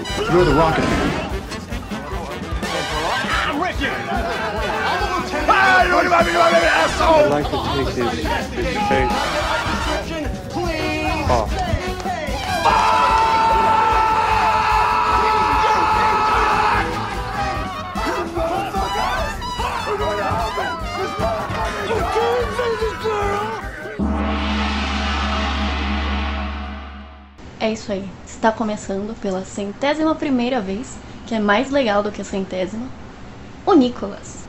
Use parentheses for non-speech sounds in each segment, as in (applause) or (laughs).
You're the rocket. I'd like to take his, face off. É isso aí. Está começando pela centésima primeira vez, que é mais legal do que a centésima, o Nicolas.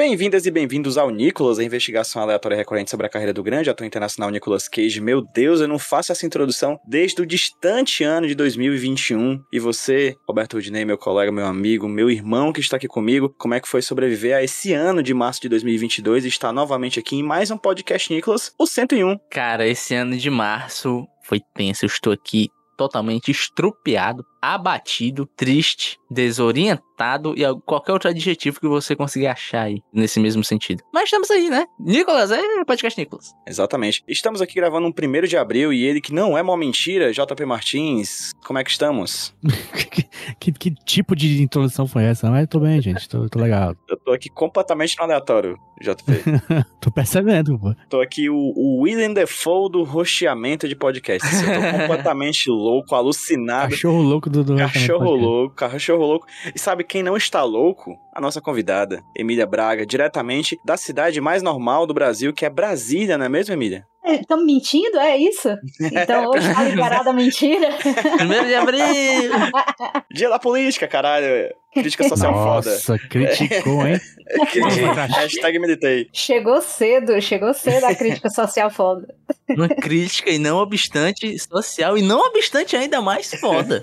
Bem-vindas e bem-vindos ao Nicolas, a investigação aleatória recorrente sobre a carreira do grande ator internacional Nicolas Cage. Meu Deus, eu não faço essa introdução desde o distante ano de 2021. E você, Roberto Rudinei, meu colega, meu amigo, meu irmão que está aqui comigo, como é que foi sobreviver a esse ano de março de 2022 e estar novamente aqui em mais um podcast Nicolas, o 101. Cara, esse ano de março foi tenso. Eu estou aqui totalmente estrupiado, abatido, triste, desorientado e qualquer outro adjetivo que você conseguir achar aí nesse mesmo sentido. Mas estamos aí, né? Nicolas, é podcast Nicolas. Exatamente. Estamos aqui gravando um primeiro de abril e ele que não é uma mentira, JP Martins, como é que estamos? (laughs) que, que tipo de introdução foi essa? Mas tô bem, gente. Tô, tô legal. Eu tô aqui completamente no aleatório, JP. (laughs) tô percebendo, pô. Tô aqui o, o William Defoe do rocheamento de podcasts. Eu tô (laughs) completamente louco, alucinado. Cachorro louco do, do Cachorro louco, cachorro louco. E sabe quem não está louco? A nossa convidada, Emília Braga, diretamente da cidade mais normal do Brasil, que é Brasília, não é mesmo, Emília? Estamos mentindo? É isso? Então (laughs) hoje tá liberada a mentira? Primeiro de abril! (laughs) Dia da política, caralho. Crítica social foda. Nossa, criticou, hein? Critica, hashtag meditei. Chegou cedo, chegou cedo a crítica (laughs) social foda. Uma crítica e não obstante social e não obstante ainda mais foda.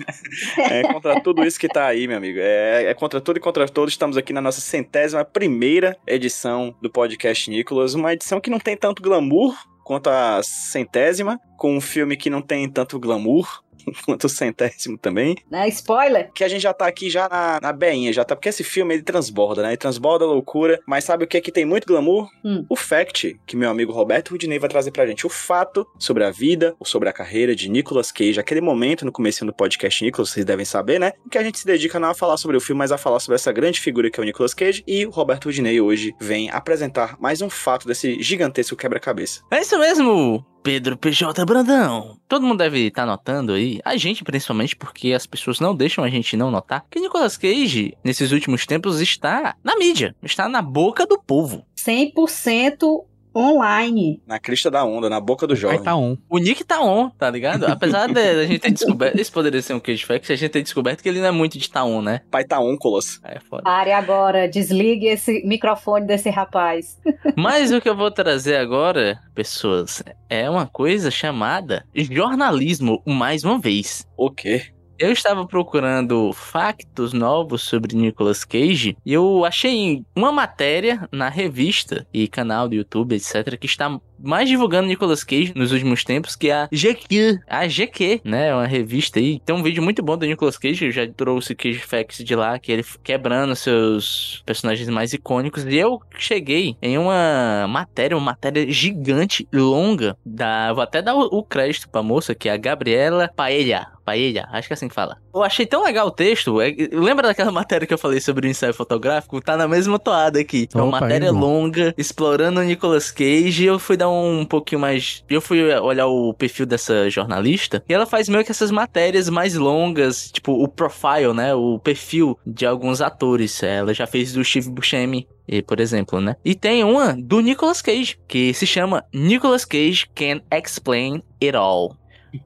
É contra tudo isso que tá aí, meu amigo. É, é contra tudo e contra todos. Estamos aqui na nossa centésima primeira edição do podcast Nicolas. Uma edição que não tem tanto glamour quanto a centésima, com um filme que não tem tanto glamour, (laughs) quanto o centésimo também. Né? Spoiler? Que a gente já tá aqui já na, na beinha, já tá. Porque esse filme ele transborda, né? Ele transborda a loucura. Mas sabe o que é que tem muito glamour? Hum. O fact que meu amigo Roberto Rudinei vai trazer pra gente. O fato sobre a vida ou sobre a carreira de Nicolas Cage. Aquele momento no começo do podcast Nicolas, vocês devem saber, né? Que a gente se dedica não a falar sobre o filme, mas a falar sobre essa grande figura que é o Nicolas Cage. E o Roberto Rudinei hoje vem apresentar mais um fato desse gigantesco quebra-cabeça. É isso mesmo! Pedro PJ Brandão. Todo mundo deve estar notando aí, a gente principalmente, porque as pessoas não deixam a gente não notar, que Nicolas Cage, nesses últimos tempos, está na mídia, está na boca do povo. 100% online. Na crista da onda, na boca do Aí jovem. tá on. O Nick tá on, tá ligado? (laughs) Apesar de a gente ter descoberto, isso poderia ser um cage fact, a gente ter descoberto que ele não é muito de tá on, né? Pai tá oncolas. Aí é foda. Pare agora, desligue esse microfone desse rapaz. (laughs) Mas o que eu vou trazer agora, pessoas, é uma coisa chamada jornalismo, mais uma vez. O quê? Eu estava procurando factos novos sobre Nicolas Cage e eu achei uma matéria na revista e canal do YouTube, etc, que está mais divulgando Nicolas Cage nos últimos tempos, que é a GQ. A GQ, né? Uma revista aí. Tem um vídeo muito bom do Nicolas Cage, eu já trouxe Cage Facts de lá, que ele quebrando seus personagens mais icônicos. E eu cheguei em uma matéria, uma matéria gigante, longa, da... Vou até dar o, o crédito pra moça, que é a Gabriela Paella. Paella, acho que é assim que fala. Eu achei tão legal o texto. é- lembra daquela (laughs) matéria que eu falei sobre o ensaio fotográfico? Tá na mesma toada aqui. É uma Opa, matéria longa, explorando o Nicolas Cage. E eu fui dar um pouquinho mais. Eu fui olhar o perfil dessa jornalista. E ela faz meio que essas matérias mais longas, tipo o profile, né? O perfil de alguns atores. Ela já fez do Steve Buscemi. E, por exemplo, né? E tem uma do Nicolas Cage, que se chama Nicolas Cage Can Explain It All.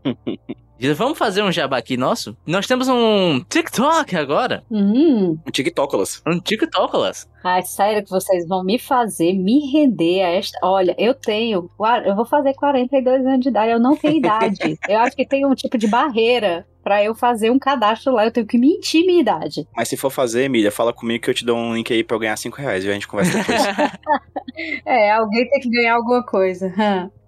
(laughs) Vamos fazer um jabá aqui nosso? Nós temos um TikTok agora. Hum. Um TikTokolas. Um TikTokas. Ai, sério que vocês vão me fazer me render a esta. Olha, eu tenho. Eu vou fazer 42 anos de idade, eu não tenho idade. (laughs) eu acho que tem um tipo de barreira pra eu fazer um cadastro lá. Eu tenho que mentir minha idade. Mas se for fazer, Emília, fala comigo que eu te dou um link aí pra eu ganhar 5 reais e a gente conversa depois. (laughs) (laughs) É, alguém tem que ganhar alguma coisa.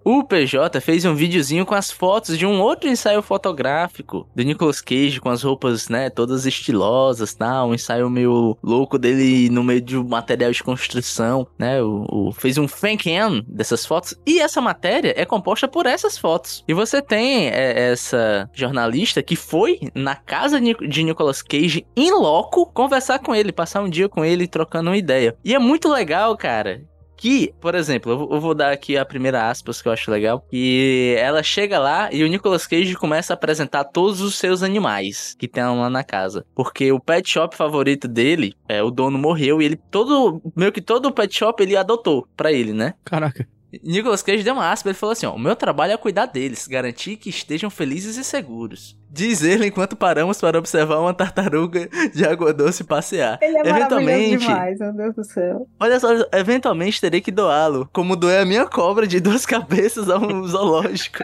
O PJ fez um videozinho com as fotos de um outro ensaio fotográfico do Nicolas Cage com as roupas, né, todas estilosas, tal, um ensaio meio louco dele no meio de um material de construção, né, o, o- fez um fan dessas fotos e essa matéria é composta por essas fotos. E você tem é, essa jornalista que foi na casa de Nicolas Cage em loco conversar com ele, passar um dia com ele trocando uma ideia. E é muito legal, cara, que, por exemplo, eu vou- dar aqui a primeira aspas que eu acho legal, que ela chega lá e o Nicolas Cage começa a apresentar todos os seus animais que tem lá na casa. Porque o pet shop favorito dele, é, o dono morreu e ele todo, meio que todo o pet shop ele adotou pra ele, né? Caraca. Nicolas Cage deu uma aspa, ele falou assim, ó, o meu trabalho é cuidar deles, garantir que estejam felizes e seguros. Diz ele enquanto paramos para observar uma tartaruga de água doce passear. Ele é Eventualmente, demais, meu Deus do céu. Olha só, eventualmente terei que doá-lo, como doei a minha cobra de (laughs) duas cabeças a um zoológico.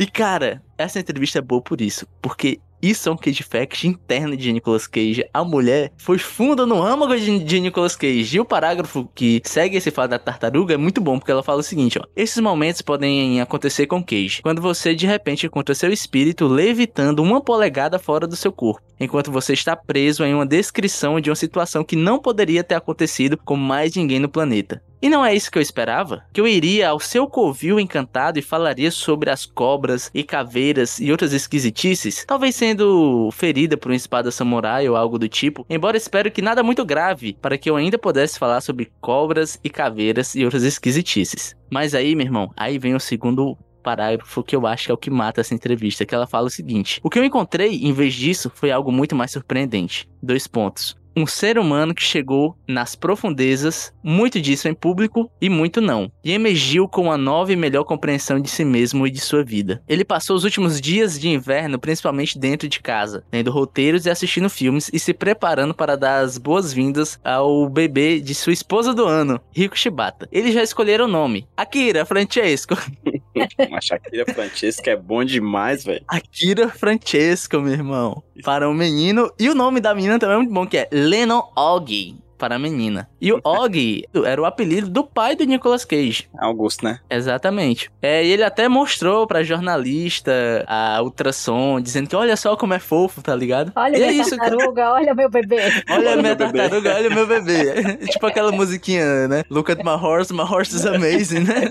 E cara, essa entrevista é boa por isso, porque isso é um Cage Fact interno de Nicolas Cage. A mulher foi funda no âmago de, de Nicolas Cage. E o parágrafo que segue esse fato da tartaruga é muito bom, porque ela fala o seguinte, ó. Esses momentos podem acontecer com Cage, quando você de repente encontra seu espírito levitando uma polegada fora do seu corpo, enquanto você está preso em uma descrição de uma situação que não poderia ter acontecido com mais ninguém no planeta. E não é isso que eu esperava? Que eu iria ao seu covil encantado e falaria sobre as cobras e caveiras e outras esquisitices, talvez sendo ferida por uma espada samurai ou algo do tipo, embora espero que nada muito grave, para que eu ainda pudesse falar sobre cobras e caveiras e outras esquisitices. Mas aí, meu irmão, aí vem o segundo parágrafo que eu acho que é o que mata essa entrevista, que ela fala o seguinte: O que eu encontrei em vez disso foi algo muito mais surpreendente. Dois pontos. Um ser humano que chegou nas profundezas, muito disso em público e muito não, e emergiu com uma nova e melhor compreensão de si mesmo e de sua vida. Ele passou os últimos dias de inverno principalmente dentro de casa, lendo roteiros e assistindo filmes e se preparando para dar as boas-vindas ao bebê de sua esposa do ano, Rico Shibata. Eles já escolheram o nome: Akira Francesco. (laughs) (laughs) Uma Shakira Francesca é bom demais, velho. Akira Francesco, meu irmão. Para o menino. E o nome da menina também é muito bom, que é Lennon Og. Para a menina. E o (laughs) Og era o apelido do pai do Nicolas Cage. Augusto, né? Exatamente. É, e ele até mostrou pra jornalista a ultrassom, dizendo que olha só como é fofo, tá ligado? Olha e é minha isso, cara. tartaruga, olha meu bebê. (laughs) Olha a minha tartaruga, olha o meu bebê. tipo aquela musiquinha, né? Look at my horse, my horse is amazing, né?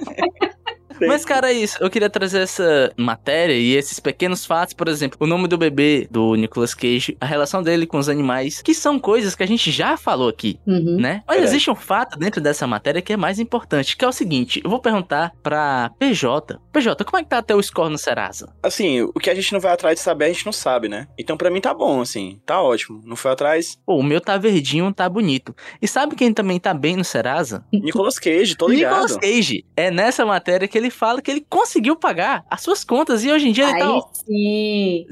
Mas, cara, é isso. Eu queria trazer essa matéria e esses pequenos fatos, por exemplo, o nome do bebê do Nicolas Cage, a relação dele com os animais, que são coisas que a gente já falou aqui, Uhum. né? Mas Verdade. existe um fato dentro dessa matéria que é mais importante, que é o seguinte: eu vou perguntar pra PJ. PJ, como é que tá teu score no Serasa? Assim, o que a gente não vai atrás de saber, a gente não sabe, né? Então pra mim tá bom, assim. Tá ótimo. Não foi atrás. Pô, o meu tá verdinho, tá bonito. E sabe quem também tá bem no Serasa? Nicolas Cage, tô ligado. Nicolas Cage. É nessa matéria que ele fala que ele conseguiu pagar as suas contas e hoje em dia ele tá, Aí ó, sim.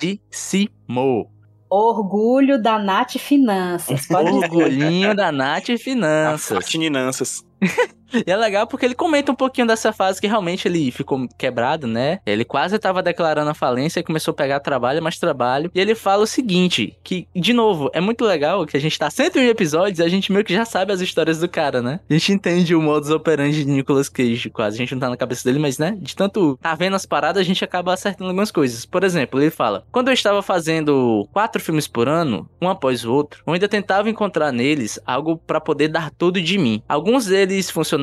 zeradíssimo. Orgulho da Nath Finanças. Orgulhinho da Nath Finanças. Fatininanças. (laughs) E é legal porque ele comenta um pouquinho dessa fase que realmente ele ficou quebrado, né? Ele quase tava declarando a falência e começou a pegar trabalho, mais trabalho. E ele fala o seguinte, que, de novo, é muito legal que a gente tá 101 episódios e a gente meio que já sabe as histórias do cara, né? A gente entende o modus operandi de Nicolas Cage, quase. A gente não tá na cabeça dele, mas, né? De tanto tá vendo as paradas, a gente acaba acertando algumas coisas. Por exemplo, ele fala, quando eu estava fazendo quatro filmes por ano, um após o outro, eu ainda tentava encontrar neles algo pra poder dar tudo de mim. Alguns deles funcionaram,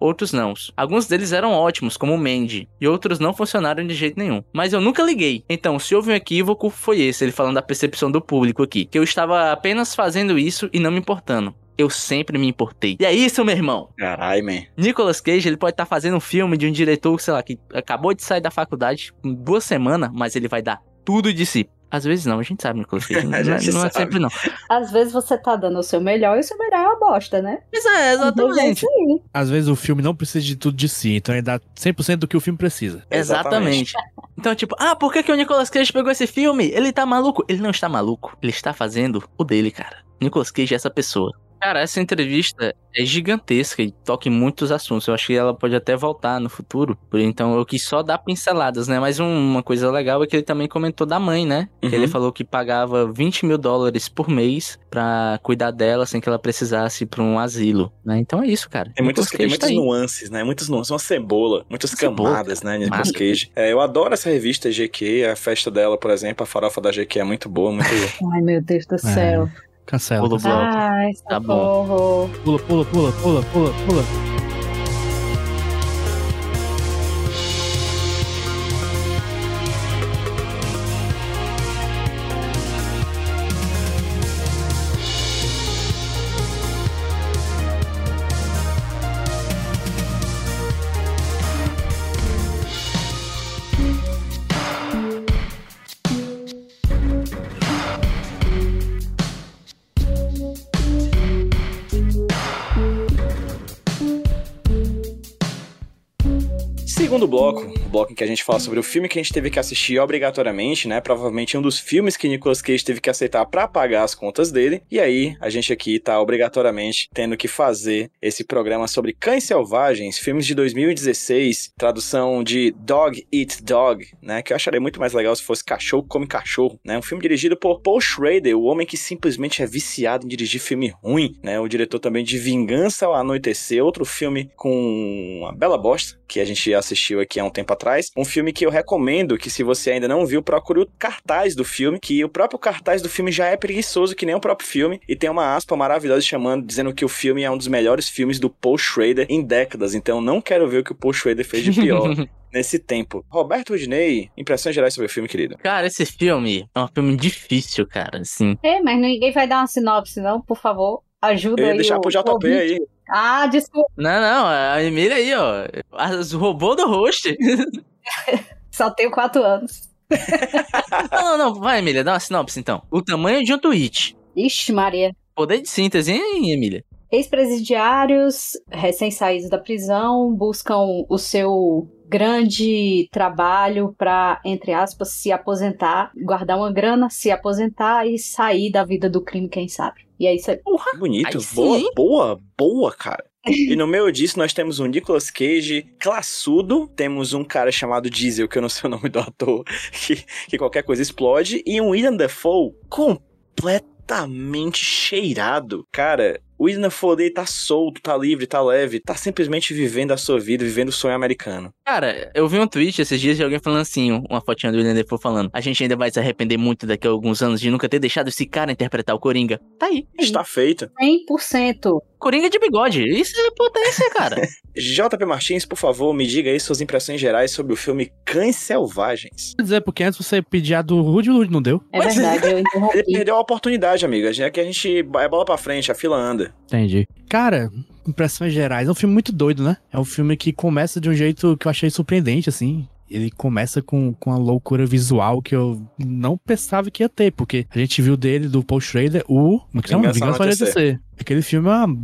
outros não. Alguns deles eram ótimos, como o Mandy, e outros não funcionaram de jeito nenhum. Mas eu nunca liguei. Então, se houve um equívoco, foi esse, ele falando da percepção do público aqui, que eu estava apenas fazendo isso e não me importando. Eu sempre me importei. E é isso, meu irmão. Caralho, man. Nicolas Cage, ele pode estar fazendo um filme de um diretor, sei lá, que acabou de sair da faculdade com duas semanas, mas ele vai dar tudo de si. Às vezes não, a gente sabe, Nicolas (laughs) Cage. Não, é- não é sempre não. Às vezes você tá dando o seu melhor e o seu melhor é uma bosta, né? Mas é, Às vezes é exatamente. isso aí. Às vezes o filme não precisa de tudo de si, então ele dá 100% do que o filme precisa. Exatamente. Então, tipo, ah, por que, que o Nicolas Cage pegou esse filme? Ele tá maluco? Ele não está maluco. Ele está fazendo o dele, cara. Nicolas Cage é essa pessoa. Cara, essa entrevista é gigantesca e toca em muitos assuntos. Eu acho que ela pode até voltar no futuro. Então eu quis só dar pinceladas, né? Mas um- uma coisa legal é que ele também comentou da mãe, né? Que Uhum. ele falou que pagava 20 mil dólares por mês pra cuidar dela sem que ela precisasse ir pra um asilo, né? Então é isso, cara. Tem muitas, tem muitas tá nuances, né? Muitas nuances, uma cebola, muitas Cebola, camadas, né? Nicolas. Cage. É, eu adoro essa revista GQ, a festa dela, por exemplo, a farofa da GQ é muito boa, muito. (laughs) Ai, meu Deus do céu. Cancela. Pula o cancela. bloco. Ai, Tá bom. Pula, pula, pula, pula, pula, pula. Bloco, o bloco em que a gente fala sobre o filme que a gente teve que assistir obrigatoriamente, né? Provavelmente um dos filmes que Nicolas Cage teve que aceitar pra pagar as contas dele. E aí, a gente aqui tá obrigatoriamente tendo que fazer esse programa sobre Cães Selvagens, filmes de 2016, tradução de Dog Eat Dog, né? Que eu acharia muito mais legal se fosse Cachorro Come Cachorro, né? Um filme dirigido por Paul Schrader, o homem que simplesmente é viciado em dirigir filme ruim, né? O diretor também de Vingança ao Anoitecer, outro filme com uma bela bosta, que a gente assistiu aqui há um tempo atrás. Um filme que eu recomendo que, se você ainda não viu, procure o cartaz do filme, que o próprio cartaz do filme já é preguiçoso, que nem o próprio filme, e tem uma aspa maravilhosa chamando, dizendo que o filme é um dos melhores filmes do Paul Schrader em décadas. Então não quero ver o que o Paul Schrader fez de pior (laughs) nesse tempo. Roberto Udney, impressões gerais sobre o filme, querido. Cara, esse filme é um filme difícil, cara, assim. É, mas ninguém vai dar uma sinopse, não, por favor. Ajuda Eu ia aí. deixar o- pro JP aí. Ah, desculpa. Não, não, a Emília aí, ó. As robô do host. (laughs) Só tenho quatro anos. não, não, não, vai, Emília, dá uma sinopse então. O tamanho de um tweet. Ixi, Maria. Poder de síntese, hein, Emília? Ex-presidiários, recém-saídos da prisão, buscam o seu grande trabalho para, entre aspas, se aposentar, guardar uma grana, se aposentar e sair da vida do crime, quem sabe. E é isso aí. Bonito, Aí boa, boa, boa, cara. E no meio disso, nós temos um Nicolas Cage classudo, temos um cara chamado Diesel, que eu não sei o nome do ator, (laughs) que, que qualquer coisa explode, e um William Dafoe completamente cheirado. Cara, o William dele tá solto, tá livre, tá leve, tá simplesmente vivendo a sua vida, vivendo o sonho americano. Cara, eu vi um tweet esses dias de alguém falando assim, uma fotinha do William Defoe falando, a gente ainda vai se arrepender muito daqui a alguns anos de nunca ter deixado esse cara interpretar o Coringa. Tá aí. Está feito. 100%. Coringa de bigode. Isso é potência, cara. (laughs) JP Martins, por favor, me diga aí suas impressões gerais sobre o filme Cães Selvagens. Quer dizer, porque antes você pedir a do Rude, o Rude não deu. É verdade, eu (laughs) Ele interrompi. perdeu a oportunidade, amiga. É que a gente é bola pra frente, a fila anda. Entendi. Cara, impressões gerais. É um filme muito doido, né? É um filme que começa de um jeito que eu achei surpreendente, assim. Ele começa com, com a loucura visual que eu não pensava que ia ter, porque a gente viu dele, do Paul Schrader, o. Como é que chama? Vingança Anoitecer. Aquele filme é uma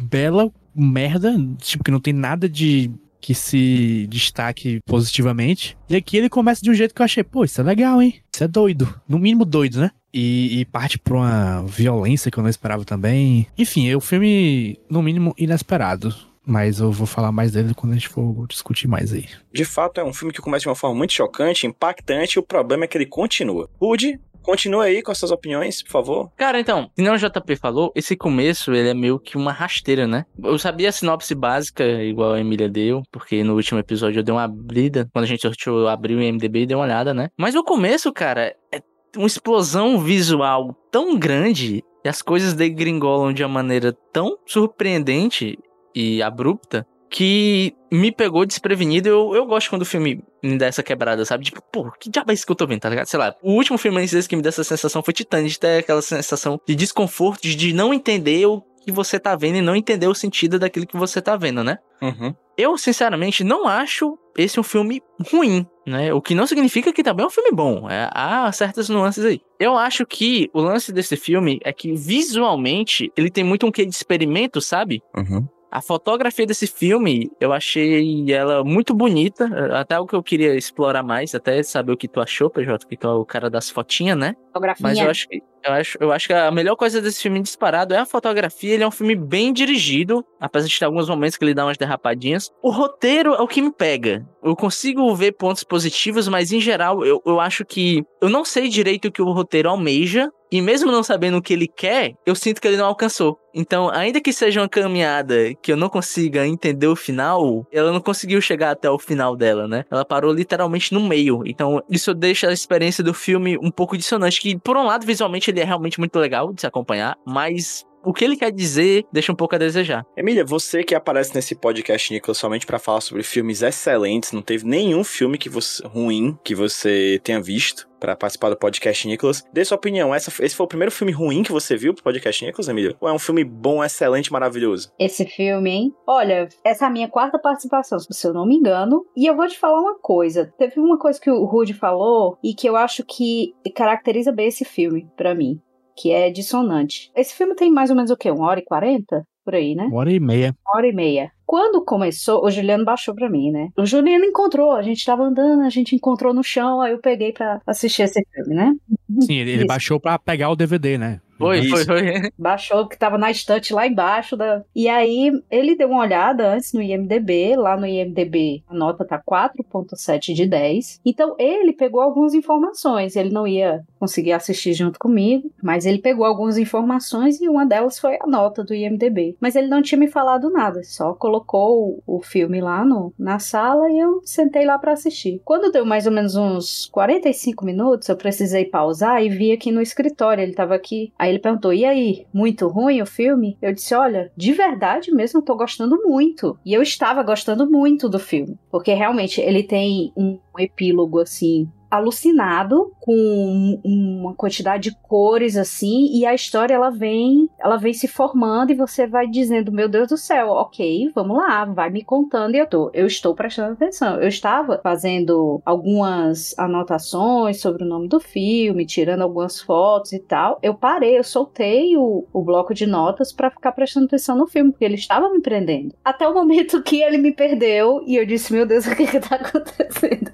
bela merda, tipo, que não tem nada de que se destaque positivamente. E aqui ele começa de um jeito que eu achei, pô, isso é legal, hein? Isso é doido. No mínimo doido, né? E, e parte pra uma violência que eu não esperava também. Enfim, é um filme, no mínimo, inesperado. Mas eu vou falar mais dele quando a gente for discutir mais aí. De fato, é um filme que começa de uma forma muito chocante, impactante, e o problema é que ele continua. Rude, continua aí com as suas opiniões, por favor. Cara, então, que nem o JP falou, esse começo, ele é meio que uma rasteira, né? Eu sabia a sinopse básica, igual a Emília deu, porque no último episódio eu dei uma abrida. Quando a gente sorteou, eu abri o IMDB e dei uma olhada, né? Mas o começo, cara, é uma explosão visual tão grande e as coisas degringolam de uma maneira tão surpreendente e abrupta que me pegou desprevenido. Eu, eu gosto quando o filme me dá essa quebrada, sabe? Tipo, pô, que diabo é isso que eu tô vendo, tá ligado? Sei lá, o último filme antes desse que me deu essa sensação foi Titanic, ter aquela sensação de desconforto, de não entender o que você tá vendo e não entender o sentido daquilo que você tá vendo, né? Uhum. Eu, sinceramente, não acho esse um filme ruim, né? O que não significa que também é um filme bom. É, há certas nuances aí. Eu acho que o lance desse filme é que, visualmente, ele tem muito um quê de experimento, sabe? Uhum. A fotografia desse filme, eu achei ela muito bonita. Até o que eu queria explorar mais, até saber o que tu achou, PJ, que tu é o cara das fotinhas, né? Fotografinha. Mas eu acho que eu acho, eu acho que a melhor coisa desse filme disparado é a fotografia. Ele é um filme bem dirigido, apesar de ter alguns momentos que ele dá umas derrapadinhas. O roteiro é o que me pega. Eu consigo ver pontos positivos, mas em geral eu, eu acho que. Eu não sei direito o que o roteiro almeja. E mesmo não sabendo o que ele quer, eu sinto que ele não alcançou. Então, ainda que seja uma caminhada que eu não consiga entender o final, ela não conseguiu chegar até o final dela, né? Ela parou literalmente no meio. Então, isso deixa a experiência do filme um pouco dissonante. Que, por um lado, visualmente ele é realmente muito legal de se acompanhar, mas o que ele quer dizer deixa um pouco a desejar. Emília, você que aparece nesse podcast, Nicolas, somente para falar sobre filmes excelentes, não teve nenhum filme que você, ruim que você tenha visto para participar do podcast Nicolas. Dê sua opinião. Essa, esse foi o primeiro filme ruim que você viu pro podcast Nicolas, Emília? Ou é um filme bom, excelente, maravilhoso? Esse filme, hein? Olha, essa é a minha quarta participação, se eu não me engano. E eu vou te falar uma coisa. Teve uma coisa que o Rude falou e que eu acho que caracteriza bem esse filme para mim que é dissonante. Esse filme tem mais ou menos o quê? Uma hora e quarenta? Por aí, né? Uma hora e meia. Uma hora e meia. Quando começou, o Juliano baixou pra mim, né? O Juliano encontrou, a gente tava andando, a gente encontrou no chão, aí eu peguei pra assistir esse filme, né? Sim, ele, ele baixou pra pegar o DVD, né? Foi, Isso. foi, foi. (laughs) Baixou que tava na estante lá embaixo da. E aí ele deu uma olhada antes no IMDB, lá no IMDB a nota tá 4.7 de 10. Então ele pegou algumas informações, ele não ia conseguir assistir junto comigo, mas ele pegou algumas informações e uma delas foi a nota do IMDB. Mas ele não tinha me falado nada, só colocou o, filme lá no, na sala e eu sentei lá pra assistir. Quando deu mais ou menos uns 45 minutos, eu precisei pausar e vi aqui no escritório, ele tava aqui. Aí ele perguntou: "E aí, muito ruim o filme?" Eu disse: "Olha, de verdade mesmo, tô gostando muito". E eu estava gostando muito do filme, porque realmente ele tem um epílogo assim alucinado com uma quantidade de cores assim e a história ela vem ela vem se formando e você vai dizendo meu Deus do céu ok vamos lá vai me contando. E eu tô eu estou prestando atenção. Eu estava fazendo algumas anotações sobre o nome do filme tirando algumas fotos e tal. Eu parei eu soltei o, o bloco de notas para ficar prestando atenção no filme porque ele estava me prendendo. Até o momento que ele me perdeu e eu disse meu Deus (laughs) o que que tá acontecendo?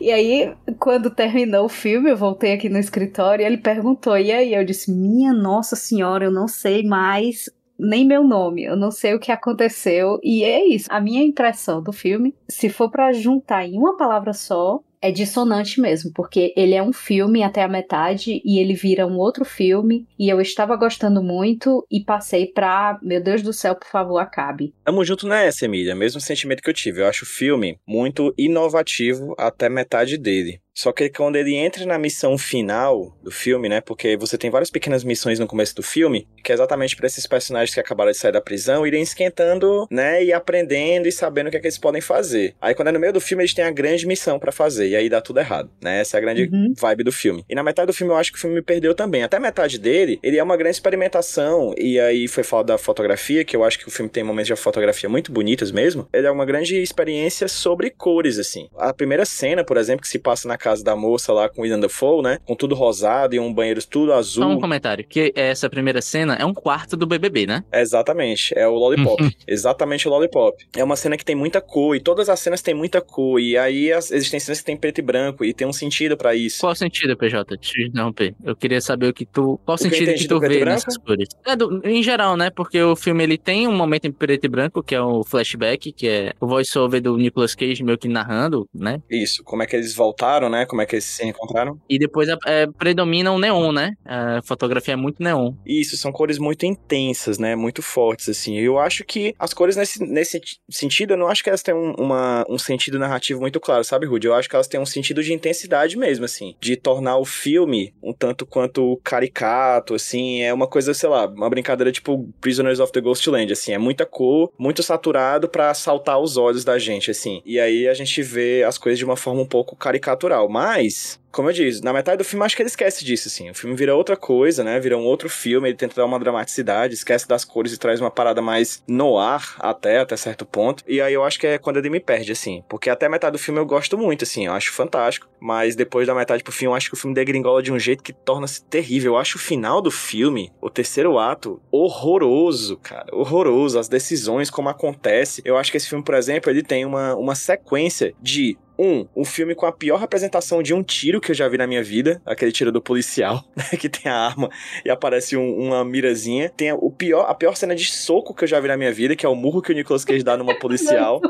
E aí quando terminou o filme, eu voltei aqui no escritório e ele perguntou: e aí? Eu disse: Minha Nossa Senhora, eu não sei mais nem meu nome, eu não sei o que aconteceu. E é isso. A minha impressão do filme, se for para juntar em uma palavra só, é dissonante mesmo, porque ele é um filme até a metade e ele vira um outro filme e eu estava gostando muito e passei pra, meu Deus do céu, por favor, acabe. Tamo junto nessa, Emília. Mesmo sentimento que eu tive. Eu acho o filme muito inovativo até metade dele. Só que quando ele entra na missão final do filme, né? Porque você tem várias pequenas missões no começo do filme, que é exatamente para esses personagens que acabaram de sair da prisão irem esquentando, né? E aprendendo e sabendo o que, é que eles podem fazer. Aí quando é no meio do filme, eles têm a grande missão para fazer. E aí dá tudo errado, né? Essa é a grande Uhum. vibe do filme. E na metade do filme eu acho que o filme me perdeu também. Até metade dele, ele é uma grande experimentação. E aí foi falado da fotografia, que eu acho que o filme tem momentos de fotografia muito bonitas mesmo. Ele é uma grande experiência sobre cores, assim. A primeira cena, por exemplo, que se passa na casa da moça lá com William Dafoe, né? Com tudo rosado e um banheiro tudo azul. Só um comentário, que essa primeira cena é um quarto do BBB, né? Exatamente, é o Lollipop. Exatamente o Lollipop. É uma cena que tem muita cor e todas as cenas têm muita cor. E aí as, existem cenas que tem preto e branco e tem um sentido pra isso. Qual o sentido, PJ? Te interromper. Eu queria saber o que tu. Qual o sentido do tu branco? nessas cores? É, do- em geral, né? Porque o filme ele tem um momento em preto e branco, que é o flashback, que é o voice-over do Nicolas Cage meio que narrando, né? Isso, como é que eles voltaram, né? Como é que eles se encontraram. E depois é, predomina o neon, né? A fotografia é muito neon. Isso, são cores muito intensas, né? Muito fortes, assim. Eu acho que as cores nesse, nesse sentido, eu não acho que elas têm um, uma, um sentido narrativo muito claro, sabe, Rudy? Eu acho que elas têm um sentido de intensidade mesmo, assim. De tornar o filme um tanto quanto caricato, assim. É uma coisa, sei lá, uma brincadeira tipo Prisoners of the Ghostland, assim. É muita cor, muito saturado pra saltar os olhos da gente, assim. E aí a gente vê as coisas de uma forma um pouco caricatural. Mas, como eu disse, na metade do filme acho que ele esquece disso, assim. O filme vira outra coisa, né? Vira um outro filme, ele tenta dar uma dramaticidade, esquece das cores e traz uma parada mais no ar até, até certo ponto. E aí eu acho que é quando ele me perde, assim. Porque até a metade do filme eu gosto muito, assim, eu acho fantástico. Mas depois da metade pro fim, eu acho que o filme degringola de um jeito que torna-se terrível. Eu acho o final do filme, o terceiro ato, horroroso, cara. Horroroso. As decisões, como acontece. Eu acho que esse filme, por exemplo, ele tem uma, uma sequência de Um, um filme com a pior representação de um tiro que eu já vi na minha vida, aquele tiro do policial, né, (laughs) que tem a arma e aparece um- uma mirazinha. Tem a, o pior, a pior cena de soco que eu já vi na minha vida, que é o murro que o Nicolas Cage dá numa (laughs) policial.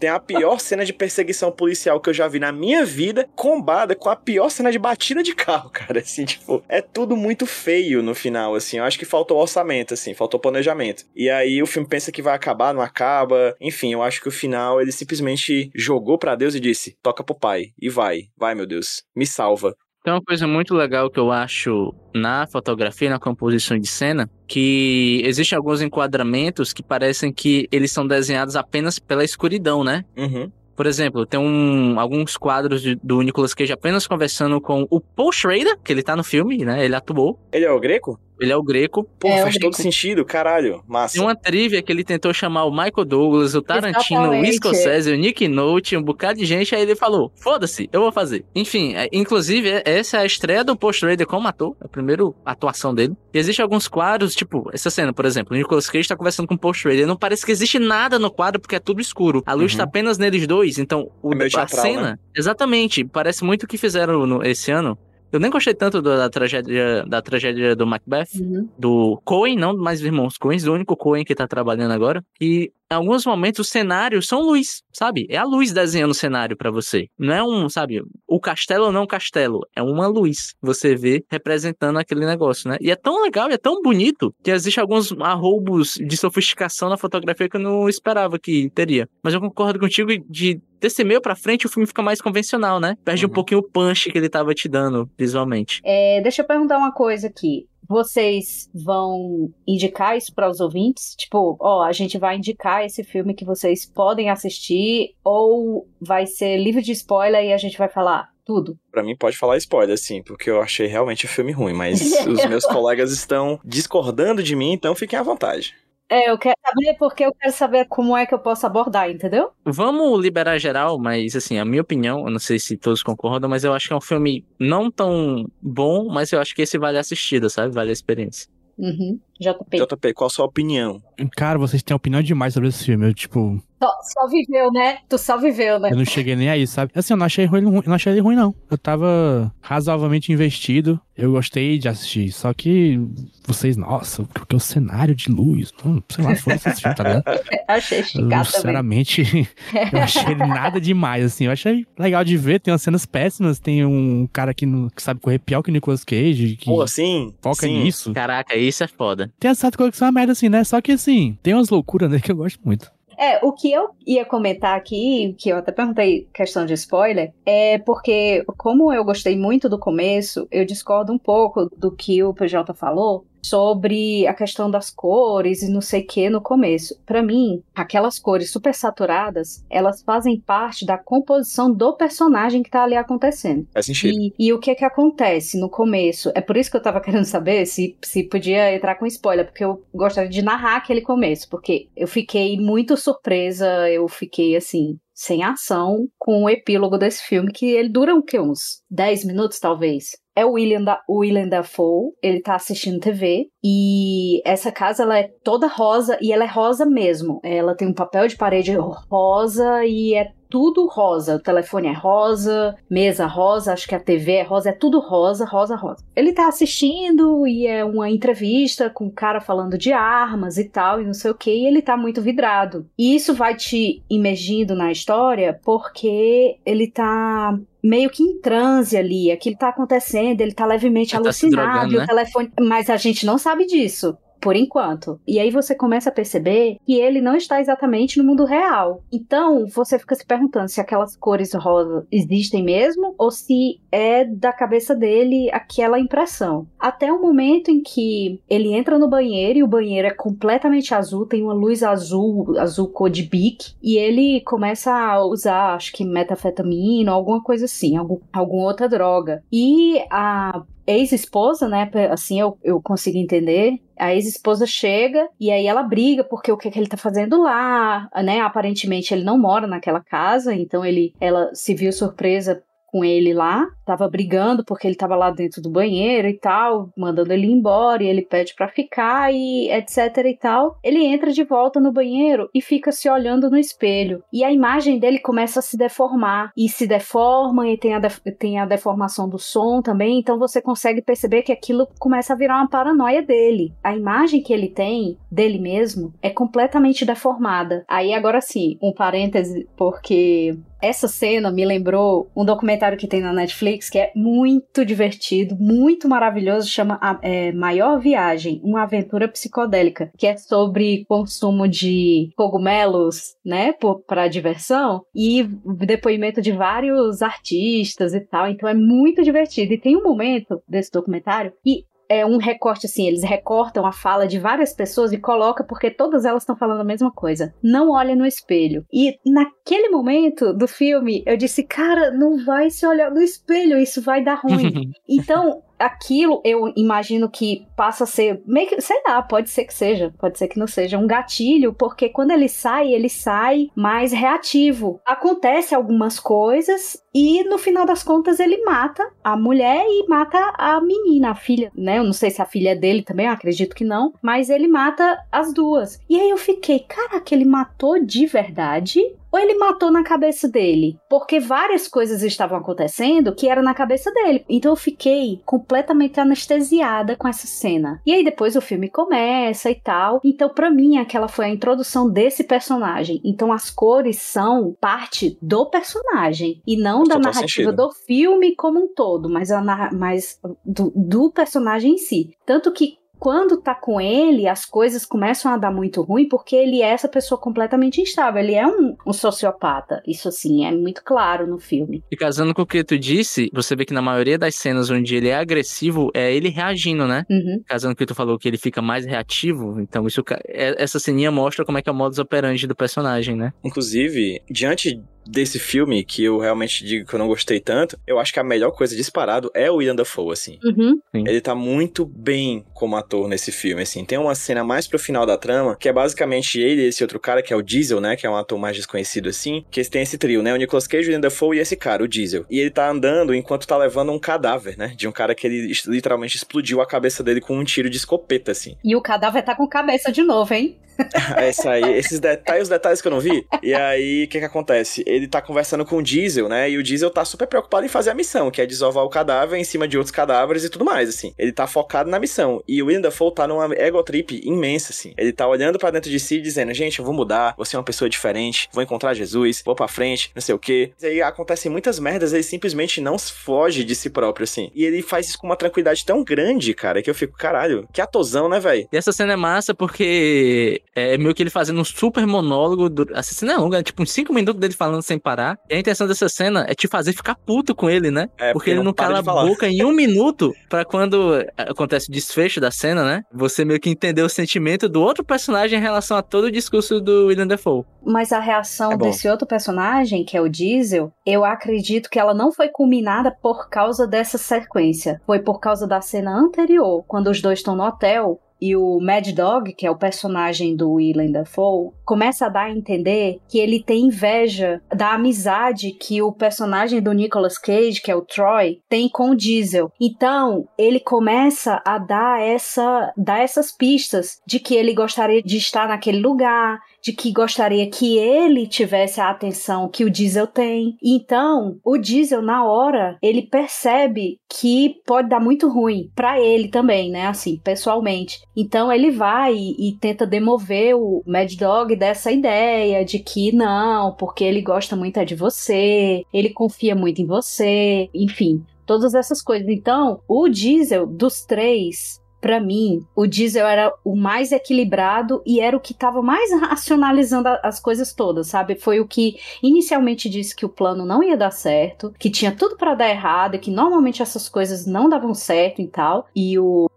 Tem a pior cena de perseguição policial que eu já vi na minha vida, combada com a pior cena de batida de carro, (laughs) cara. Assim, tipo, é tudo muito feio no final, assim. Eu acho que faltou orçamento, assim, faltou planejamento. E aí o filme pensa que vai acabar, não acaba. Enfim, eu acho que o final ele simplesmente jogou pra Deus e disse: toca pro pai. E vai, vai, meu Deus, me salva. Tem uma coisa muito legal que eu acho na fotografia, na composição de cena, que existem alguns enquadramentos que parecem que eles são desenhados apenas pela escuridão, né? Uhum. Por exemplo, tem um, alguns quadros de- do Nicolas Cage apenas conversando com o Paul Schrader, que ele tá no filme, né? Ele atuou. Ele é o greco? Ele é o greco. Pô, É, o faz todo greco. sentido, caralho. Massa. Tem uma trivia que ele tentou chamar o Michael Douglas, o Tarantino, o Exatamente. Scorsese, o Nick Nolte, um bocado de gente, aí ele falou, foda-se, eu vou fazer. Enfim, é, inclusive, é- essa é a estreia do Post Raider como ator, é a primeira atuação dele. E existem alguns quadros, tipo, essa cena, por exemplo, o Nicolas Cage tá conversando com o Post Raider, não parece que existe nada no quadro porque é tudo escuro. A luz Uhum. tá apenas neles dois, então o, É meio a teatral, cena, exatamente, parece muito o que fizeram no- esse ano. Eu nem gostei tanto da, tragédia da tragédia do Macbeth, Uhum. do Coen, não mais irmãos Coen, do único Coen que tá trabalhando agora. E em alguns momentos os cenários são luz, sabe? É a luz desenhando o cenário pra você. Não é um, sabe, o castelo ou não castelo, é uma luz. Você vê representando aquele negócio, né? E é tão legal, e é tão bonito que existe alguns arroubos de sofisticação na fotografia que eu não esperava que teria. Mas eu concordo contigo de desse meio pra frente o filme fica mais convencional, né? Perde um Uhum. pouquinho o punch que ele tava te dando visualmente. É, deixa eu perguntar uma coisa aqui. Vocês vão indicar isso para os ouvintes? Tipo, ó, a gente vai indicar esse filme que vocês podem assistir, ou vai ser livre de spoiler e a gente vai falar tudo? Pra mim pode falar spoiler, sim, porque eu achei realmente o filme ruim, mas (laughs) os meus colegas estão discordando de mim, então fiquem à vontade. É, eu quero saber porque eu quero saber como é que eu posso abordar, entendeu? Vamos liberar geral, mas assim, a minha opinião, eu não sei se todos concordam, mas eu acho que é um filme não tão bom, mas eu acho que esse vale a assistida, sabe? Vale a experiência. Uhum. JP. JP, qual a sua opinião? Cara, vocês têm opinião demais sobre esse filme. Eu, tipo, Só, só viveu, né? Tu só viveu, né? eu não cheguei nem aí, sabe? Assim, eu não achei ruim, não achei ele ruim, não. Eu tava razoavelmente investido. Eu gostei de assistir. Só que vocês, nossa, porque o cenário de luz. Hum, sei lá, foi esse filme, tá ligado? (laughs) Achei Eu, chicado também. sinceramente, (laughs) eu achei ele nada demais, assim. Eu achei legal de ver, tem umas cenas péssimas. Tem um cara que, não- que sabe correr pior que o Nicolas Cage, que Pô, sim, foca sim. nisso. Caraca, isso é foda. Tem essa coisa que são uma merda, assim, né? Só que, assim, tem umas loucuras nele que eu gosto muito. É, o que eu ia comentar aqui, que eu até perguntei questão de spoiler, é porque, como eu gostei muito do começo, eu discordo um pouco do que o PJ falou sobre a questão das cores e não sei o que no começo. Pra mim, aquelas cores super saturadas, elas fazem parte da composição do personagem que tá ali acontecendo. Faz sentido. E, e o que que acontece no começo? É por isso que eu tava (laughs) querendo saber se, se podia entrar com spoiler, porque eu gostaria de narrar aquele começo, porque eu fiquei muito surpresa, eu fiquei assim, sem ação com o epílogo desse filme, que ele dura o quê? Uns 10 minutos, talvez. É o William, da, William Dafoe, ele tá assistindo TV, e essa casa ela é toda rosa, e ela é rosa mesmo. Ela tem um papel de parede rosa, e é tudo rosa. O telefone é rosa, mesa rosa, acho que a TV é rosa, é tudo rosa, rosa, rosa. Ele tá assistindo e é uma entrevista com um cara falando de armas e tal, e não sei o que, e ele tá muito vidrado. E isso vai te imergindo na história porque ele tá meio que em transe ali, aquilo tá acontecendo, ele tá levemente Ele tá alucinado, drogando, e o né? telefone. Mas a gente não sabe disso. Por enquanto. E aí você começa a perceber que ele não está exatamente no mundo real. Então você fica se perguntando se aquelas cores rosa existem mesmo ou se é da cabeça dele aquela impressão. Até o momento em que ele entra no banheiro e o banheiro é completamente azul, tem uma luz azul, azul cor de bique, e ele começa a usar, acho que metafetamina alguma coisa assim, algum, alguma outra droga. E a ex-esposa, né? Assim eu, eu consigo entender. A ex-esposa chega e aí ela briga porque o que, que ele tá fazendo lá, né? Aparentemente ele não mora naquela casa, então ele, ela se viu surpresa com ele lá, tava brigando porque ele tava lá dentro do banheiro e tal, mandando ele embora, e ele pede para ficar e etc e tal. Ele entra de volta no banheiro e fica se olhando no espelho. E a imagem dele começa a se deformar. E se deforma e tem a, tem a deformação do som também. Então você consegue perceber que aquilo começa a virar uma paranoia dele. A imagem que ele tem dele mesmo é completamente deformada. Aí agora sim, um parêntese, porque essa cena me lembrou um documentário que tem na Netflix que é muito divertido, muito maravilhoso, chama é, Maior Viagem, uma aventura psicodélica, que é sobre consumo de cogumelos, né, para diversão e depoimento de vários artistas e tal. Então é muito divertido. E tem um momento desse documentário que é um recorte assim, eles recortam a fala de várias pessoas e colocam porque todas elas estão falando a mesma coisa. Não olha no espelho. E naquele momento do filme, eu disse, cara, não vai se olhar no espelho, isso vai dar ruim. (laughs) então, aquilo eu imagino que passa a ser meio que, sei lá, pode ser que seja, pode ser que não seja um gatilho, porque quando ele sai, ele sai mais reativo. Acontece algumas coisas e no final das contas ele mata a mulher e mata a menina, a filha, né? Eu não sei se a filha é dele também, eu acredito que não, mas ele mata as duas. E aí eu fiquei, caraca, ele matou de verdade? Ou ele matou na cabeça dele? Porque várias coisas estavam acontecendo que era na cabeça dele. Então eu fiquei completamente anestesiada com essa cena. E aí depois o filme começa e tal. Então para mim aquela foi a introdução desse personagem. Então as cores são parte do personagem e não da narrativa sentido. do filme como um todo, mas, a, mas do, do personagem em si. Tanto que quando tá com ele, as coisas começam a dar muito ruim porque ele é essa pessoa completamente instável. Ele é um, um sociopata. Isso, assim, é muito claro no filme. E casando com o que tu disse, você vê que na maioria das cenas onde ele é agressivo, é ele reagindo, né? Uhum. Casando com o que tu falou que ele fica mais reativo, então isso é, essa ceninha mostra como é que é o modus operandi do personagem, né? Inclusive, diante desse filme, que eu realmente digo que eu não gostei tanto, eu acho que a melhor coisa disparado é o William Dafoe, assim. Uhum. Ele tá muito bem como ator nesse filme, assim. Tem uma cena mais pro final da trama, que é basicamente ele e esse outro cara, que é o Diesel, né? Que é um ator mais desconhecido, assim. Que tem esse trio, né? O Nicolas Cage, o William Dafoe e esse cara, o Diesel. E ele tá andando enquanto tá levando um cadáver, né? De um cara que ele literalmente explodiu a cabeça dele com um tiro de escopeta, assim. E o cadáver tá com cabeça de novo, hein? (laughs) Essa aí, esses detalhes, detalhes que eu não vi. E aí, o que que acontece? Ele tá conversando com o Diesel, né? E o Diesel tá super preocupado em fazer a missão, que é desovar o cadáver em cima de outros cadáveres e tudo mais, assim. Ele tá focado na missão. E o Dafoe tá numa ego trip imensa, assim. Ele tá olhando para dentro de si dizendo, gente, eu vou mudar, vou ser uma pessoa diferente, vou encontrar Jesus, vou pra frente, não sei o quê. E aí acontecem muitas merdas, ele simplesmente não foge de si próprio, assim. E ele faz isso com uma tranquilidade tão grande, cara, que eu fico, caralho, que atosão, né, velho? E essa cena é massa porque é meio que ele fazendo um super monólogo. Do... Essa cena é longa, é tipo uns 5 minutos dele falando sem parar. E a intenção dessa cena é te fazer ficar puto com ele, né? É, porque, porque ele não, não cala a boca em um minuto pra quando acontece o desfecho da cena, né? Você meio que entender o sentimento do outro personagem em relação a todo o discurso do William Dafoe. Mas a reação é desse outro personagem, que é o Diesel, eu acredito que ela não foi culminada por causa dessa sequência. Foi por causa da cena anterior, quando os dois estão no hotel e o Mad Dog, que é o personagem do Willem Dafoe, começa a dar a entender que ele tem inveja da amizade que o personagem do Nicolas Cage, que é o Troy, tem com o Diesel. Então, ele começa a dar essa dar essas pistas de que ele gostaria de estar naquele lugar, de que gostaria que ele tivesse a atenção que o Diesel tem. Então, o Diesel na hora, ele percebe que pode dar muito ruim para ele também, né, assim, pessoalmente. Então ele vai e, e, tenta demover o Mad Dog dessa ideia de que não, porque ele gosta muito é de você, ele confia muito em você, enfim, todas essas coisas. Então, o Diesel dos três para mim, o Diesel era o mais equilibrado e era o que estava mais (laughs) racionalizando as coisas todas, sabe? Foi o que inicialmente disse que o plano não ia dar certo, que tinha tudo para dar errado, que normalmente essas coisas não davam certo e tal. E o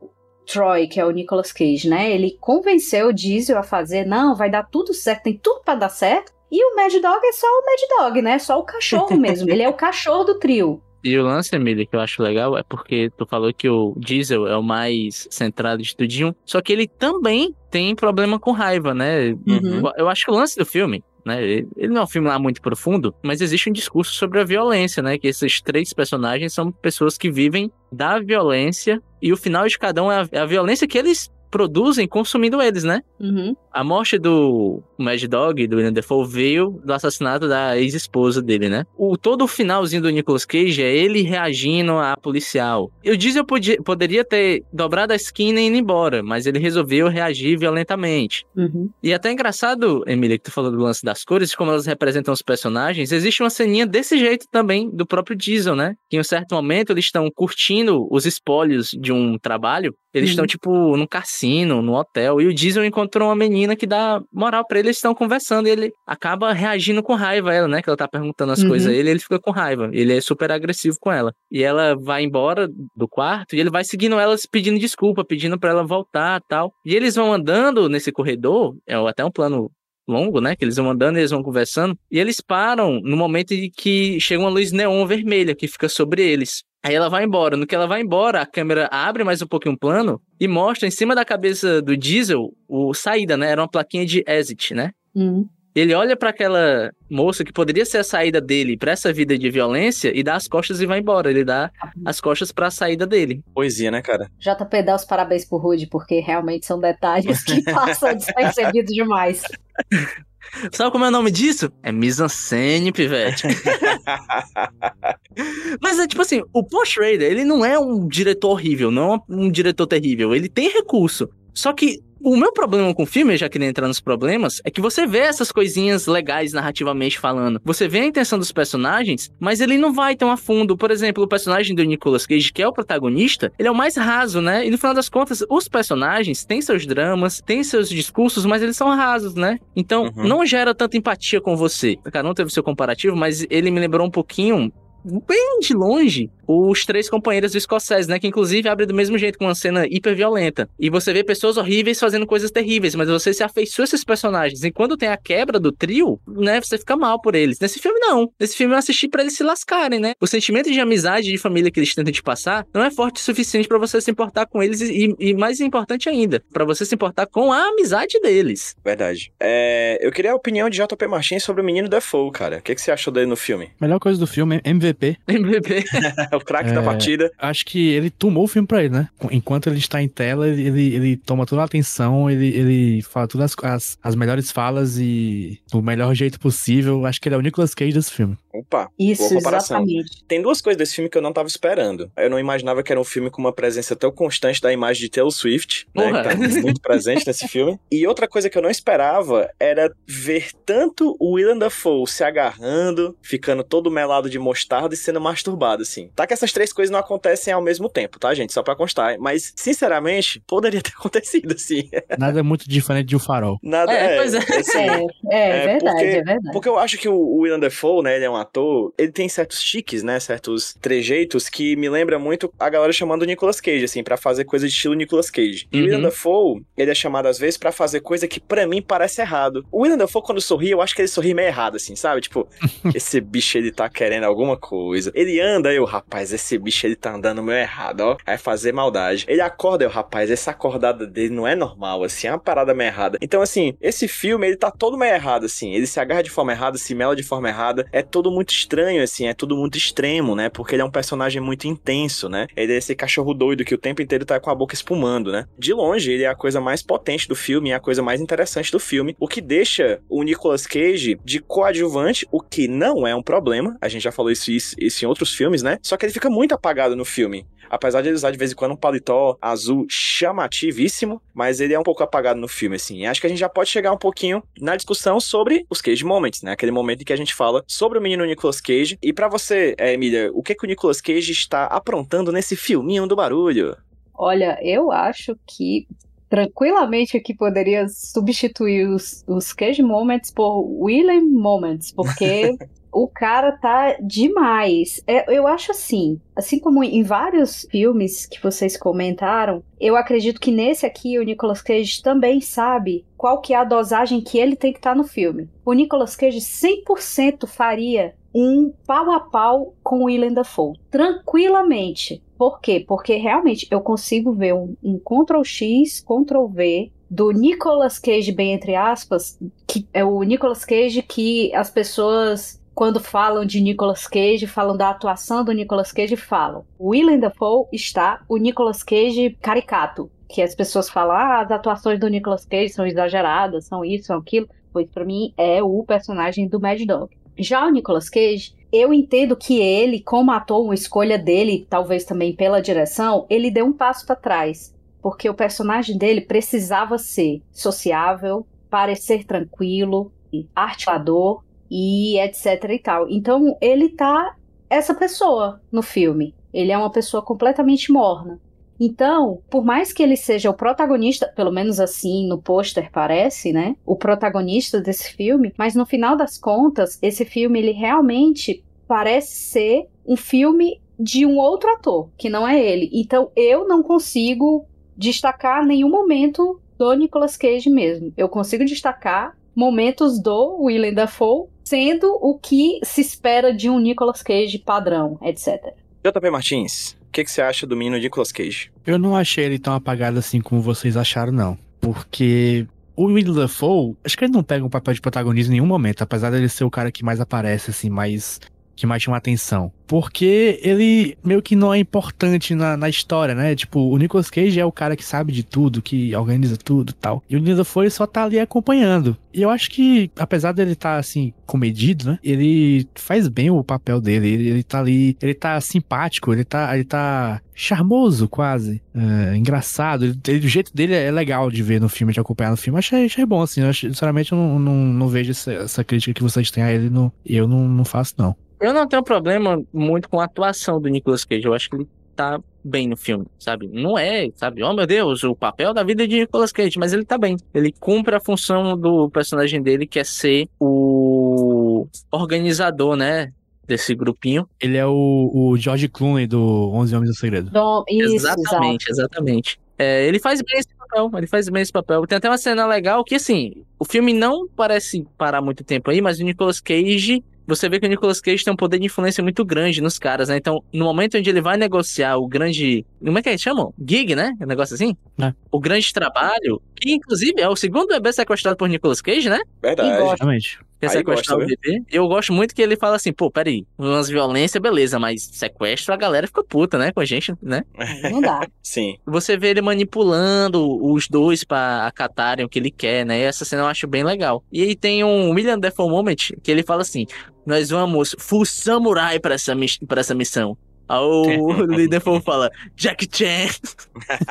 Troy, que é o Nicolas Cage, né? Ele convenceu o Diesel a fazer, não, vai dar tudo certo, tem tudo para dar certo. E o Mad Dog é só o Mad Dog, né? Só o cachorro (laughs) mesmo. Ele é o cachorro do trio. E o lance, Emília, que eu acho legal é porque tu falou que o Diesel é o mais centrado de tudinho, só que ele também tem problema com raiva, né? Uhum. Eu acho que o lance do filme, né? Ele não é um filme lá muito profundo, mas existe um discurso sobre a violência, né? Que esses três personagens são pessoas que vivem da violência e o final de cada um é a, é a violência que eles produzem consumindo eles, né? Uhum. A morte do Mad Dog, do William Defoe, veio do assassinato da ex-esposa dele, né? O, todo o finalzinho do Nicolas Cage é ele reagindo à policial. E o Diesel podia, poderia ter dobrado a esquina e ido embora, mas ele resolveu reagir violentamente. Uhum. E até engraçado, Emília, que tu falou do lance das cores, como elas representam os personagens, existe uma ceninha desse jeito também do próprio Diesel, né? Que em um certo momento eles estão curtindo os espólios de um trabalho. Eles Uhum. estão, tipo, num cassino, no hotel, e o Diesel encontrou uma menina que dá moral pra ele, eles estão conversando, e ele acaba reagindo com raiva a ela, né? Que ela tá perguntando as Uhum. coisas a ele, ele fica com raiva. Ele é super agressivo com ela. E ela vai embora do quarto, e ele vai seguindo elas pedindo desculpa, pedindo pra ela voltar tal. E eles vão andando nesse corredor, é até um plano longo, né? Que eles vão andando, eles vão conversando, e eles param no momento em que chega uma luz neon vermelha que fica sobre eles. Aí ela vai embora. No que ela vai embora, a câmera abre mais um pouquinho o plano e mostra em cima da cabeça do Diesel o saída, né? Era uma plaquinha de exit, né? Uhum. Ele olha pra aquela moça que poderia ser a saída dele pra essa vida de violência e dá as costas e vai embora. Ele dá as costas pra saída dele. Poesia, né, cara? JP dá os parabéns pro Rude, porque realmente são detalhes que (laughs) passam despercebidos demais. (laughs) Sabe como é o nome disso? É mise-en-scène, pivete. (laughs) Mas é tipo assim, o Paul Schrader, ele não é um diretor horrível, não é um diretor terrível. Ele tem recurso. Só que o meu problema com o filme, já que ele entra nos problemas, é que você vê essas coisinhas legais narrativamente falando. Você vê a intenção dos personagens, mas ele não vai tão a fundo. Por exemplo, o personagem do Nicolas Cage, que é o protagonista, ele é o mais raso, né? E no final das contas, os personagens têm seus dramas, têm seus discursos, mas eles são rasos, né? Então, Uhum. não gera tanta empatia com você. Cara, não teve seu comparativo, mas ele me lembrou um pouquinho bem de longe os três companheiros do escocese, né? Que inclusive abre do mesmo jeito, com uma cena hiper violenta. E você vê pessoas horríveis fazendo coisas terríveis, mas você se afeiçoa a esses personagens. E quando tem a quebra do trio, né? Você fica mal por eles. Nesse filme, não. Nesse filme eu assisti pra eles se lascarem, né? O sentimento de amizade e de família que eles tentam te passar não é forte o suficiente pra você se importar com eles e, e mais importante ainda, pra você se importar com a amizade deles. Verdade. É, eu queria a opinião de JP Martins sobre o menino Defoe, cara. O que, que você achou dele no filme? Melhor coisa do filme é MVP. MVP. É o craque da É. partida. Acho que ele tomou o filme pra ele, né? Enquanto ele está em tela, ele, ele, ele toma toda a atenção, ele, ele fala todas as, as, as melhores falas e do melhor jeito possível. Acho que ele é o Nicolas Cage desse filme. Opa, Isso, boa comparação. exatamente. Tem duas coisas desse filme que eu não tava esperando. Eu não imaginava que era um filme com uma presença tão constante da imagem de Taylor Swift, né? Que tá muito presente nesse filme. E outra coisa que eu não esperava era ver tanto o Willem Dafoe se agarrando, ficando todo melado de mostarda e sendo masturbado, assim. Tá que essas três coisas não acontecem ao mesmo tempo, tá, gente? Só pra constar. Mas, sinceramente, poderia ter (laughs) acontecido, assim. Nada muito diferente de um farol. Nada. É, pois é. assim, É, é, É, verdade, porque- é verdade. Porque eu acho que o o Willem Dafoe, né, ele é um ator, ele tem certos chiques, né, certos trejeitos que me lembra muito a galera chamando o Nicolas Cage, assim, pra fazer coisa de estilo Nicolas Cage. E o Uhum. Willem Dafoe, ele é chamado às vezes pra fazer coisa que pra mim parece errado. O Willem Dafoe, quando sorri, eu acho que ele sorri meio errado, assim, sabe? Tipo, (laughs) esse bicho, ele tá querendo alguma coisa. Ele anda, eu, rapaz, esse bicho, ele tá andando meio errado, ó. Vai fazer maldade. Ele acorda, eu, rapaz, essa acordada dele não é normal, assim, é uma parada meio errada. Então, assim, esse filme, ele tá todo meio errado, assim. Ele se agarra de forma errada, se mela de forma errada. É muito estranho, assim, é tudo muito extremo, né? Porque ele é um personagem muito intenso, né? Ele é esse cachorro doido que o tempo inteiro tá com a boca espumando, né? De longe, ele é a coisa mais potente do filme, é a coisa mais interessante do filme, o que deixa o Nicolas Cage de coadjuvante, o que não é um problema. A gente já falou isso, isso, isso em outros filmes, né? Só que ele fica muito apagado no filme. Apesar de ele usar de vez em quando um paletó azul chamativíssimo, mas ele é um pouco apagado no filme, assim. E acho que a gente já pode chegar um pouquinho na discussão sobre os Cage Moments, né? Aquele momento em que a gente fala sobre o menino Nicolas Cage. E pra você, é, Emília, o que, que o Nicolas Cage está aprontando nesse filminho do barulho? Olha, eu acho que tranquilamente aqui poderia substituir os, os Cage Moments por William Moments, porque (laughs) o cara tá demais. É, eu acho assim, assim como em vários filmes que vocês comentaram, eu acredito que nesse aqui o Nicolas Cage também sabe qual que é a dosagem que ele tem que estar no filme. O Nicolas Cage 100% faria um pau a pau com o Willem Dafoe, tranquilamente. Por quê? Porque realmente eu consigo ver um, um Ctrl X, Ctrl V do Nicolas Cage, bem entre aspas, que é o Nicolas Cage que as pessoas quando falam de Nicolas Cage, falam da atuação do Nicolas Cage, falam. Willem Dafoe está o Nicolas Cage caricato, que as pessoas falam, ah, as atuações do Nicolas Cage são exageradas, são isso, são aquilo. Pois para mim é o personagem do Mad Dog. Já o Nicolas Cage, eu entendo que ele, como ator, uma escolha dele, talvez também pela direção, ele deu um passo para trás, porque o personagem dele precisava ser sociável, parecer tranquilo, articulador e etc e tal. Então ele tá essa pessoa no filme. Ele é uma pessoa completamente morna. Então, por mais que ele seja o protagonista, pelo menos assim no pôster parece, né? O protagonista desse filme, mas no final das contas, esse filme ele realmente parece ser um filme de um outro ator, que não é ele. Então, eu não consigo destacar nenhum momento do Nicolas Cage mesmo. Eu consigo destacar momentos do Willem Dafoe sendo o que se espera de um Nicolas Cage padrão, etc. JP Martins, o que, que, você acha do menino Nicolas Cage? Eu não achei ele tão apagado assim como vocês acharam, não. Porque o Willem Dafoe, acho que ele não pega um papel de protagonismo em nenhum momento, apesar dele ser o cara que mais aparece, assim, mais que mais chama atenção. Porque ele meio que não é importante na, na história, né? Tipo, o Nicolas Cage é o cara que sabe de tudo, que organiza tudo tal. E o Nisa Foi só tá ali acompanhando. E eu acho que, apesar dele estar, tá, assim, comedido, né? Ele faz bem o papel dele. Ele, ele tá ali, ele tá simpático, ele tá, ele tá charmoso quase. É, engraçado. Ele, ele, o jeito dele é legal de ver no filme, de acompanhar no filme. Achei, achei bom, assim. Eu, sinceramente, eu não, não, não vejo essa, essa, crítica que vocês têm a ele. Eu não, não faço, não. Eu não tenho problema muito com a atuação do Nicolas Cage. Eu acho que ele tá bem no filme, sabe? Não é, sabe? Oh meu Deus, o papel da vida de Nicolas Cage, mas ele tá bem. Ele cumpre a função do personagem dele, que é ser o organizador, né? Desse grupinho. Ele é o, o George Clooney do 11 Homens do Segredo. Dom, isso, exatamente, exato. exatamente. É, ele faz bem esse papel, ele faz bem esse papel. Tem até uma cena legal que, assim, o filme não parece parar muito tempo aí, mas o Nicolas Cage você vê que o Nicolas Cage tem um poder de influência muito grande nos caras, né? Então, no momento onde ele vai negociar o grande. Como é que eles chamam? Gig, né? Um negócio assim? É. O grande trabalho, que inclusive é o segundo bebê sequestrado por Nicolas Cage, né? Verdade. Exatamente. Quer sequestrar o bebê. Eu gosto muito que ele fala assim, pô, peraí, umas violência, beleza, mas sequestro, a galera fica puta, né, com a gente, né? Não dá. (laughs) Sim. Você vê ele manipulando os dois para acatarem o que ele quer, né? E essa cena eu acho bem legal. E aí tem um William Defoe Moment que ele fala assim: nós vamos full samurai para essa, pra essa missão. Aí o (laughs) líder fala, Jack Chan.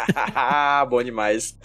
(laughs) Bom demais.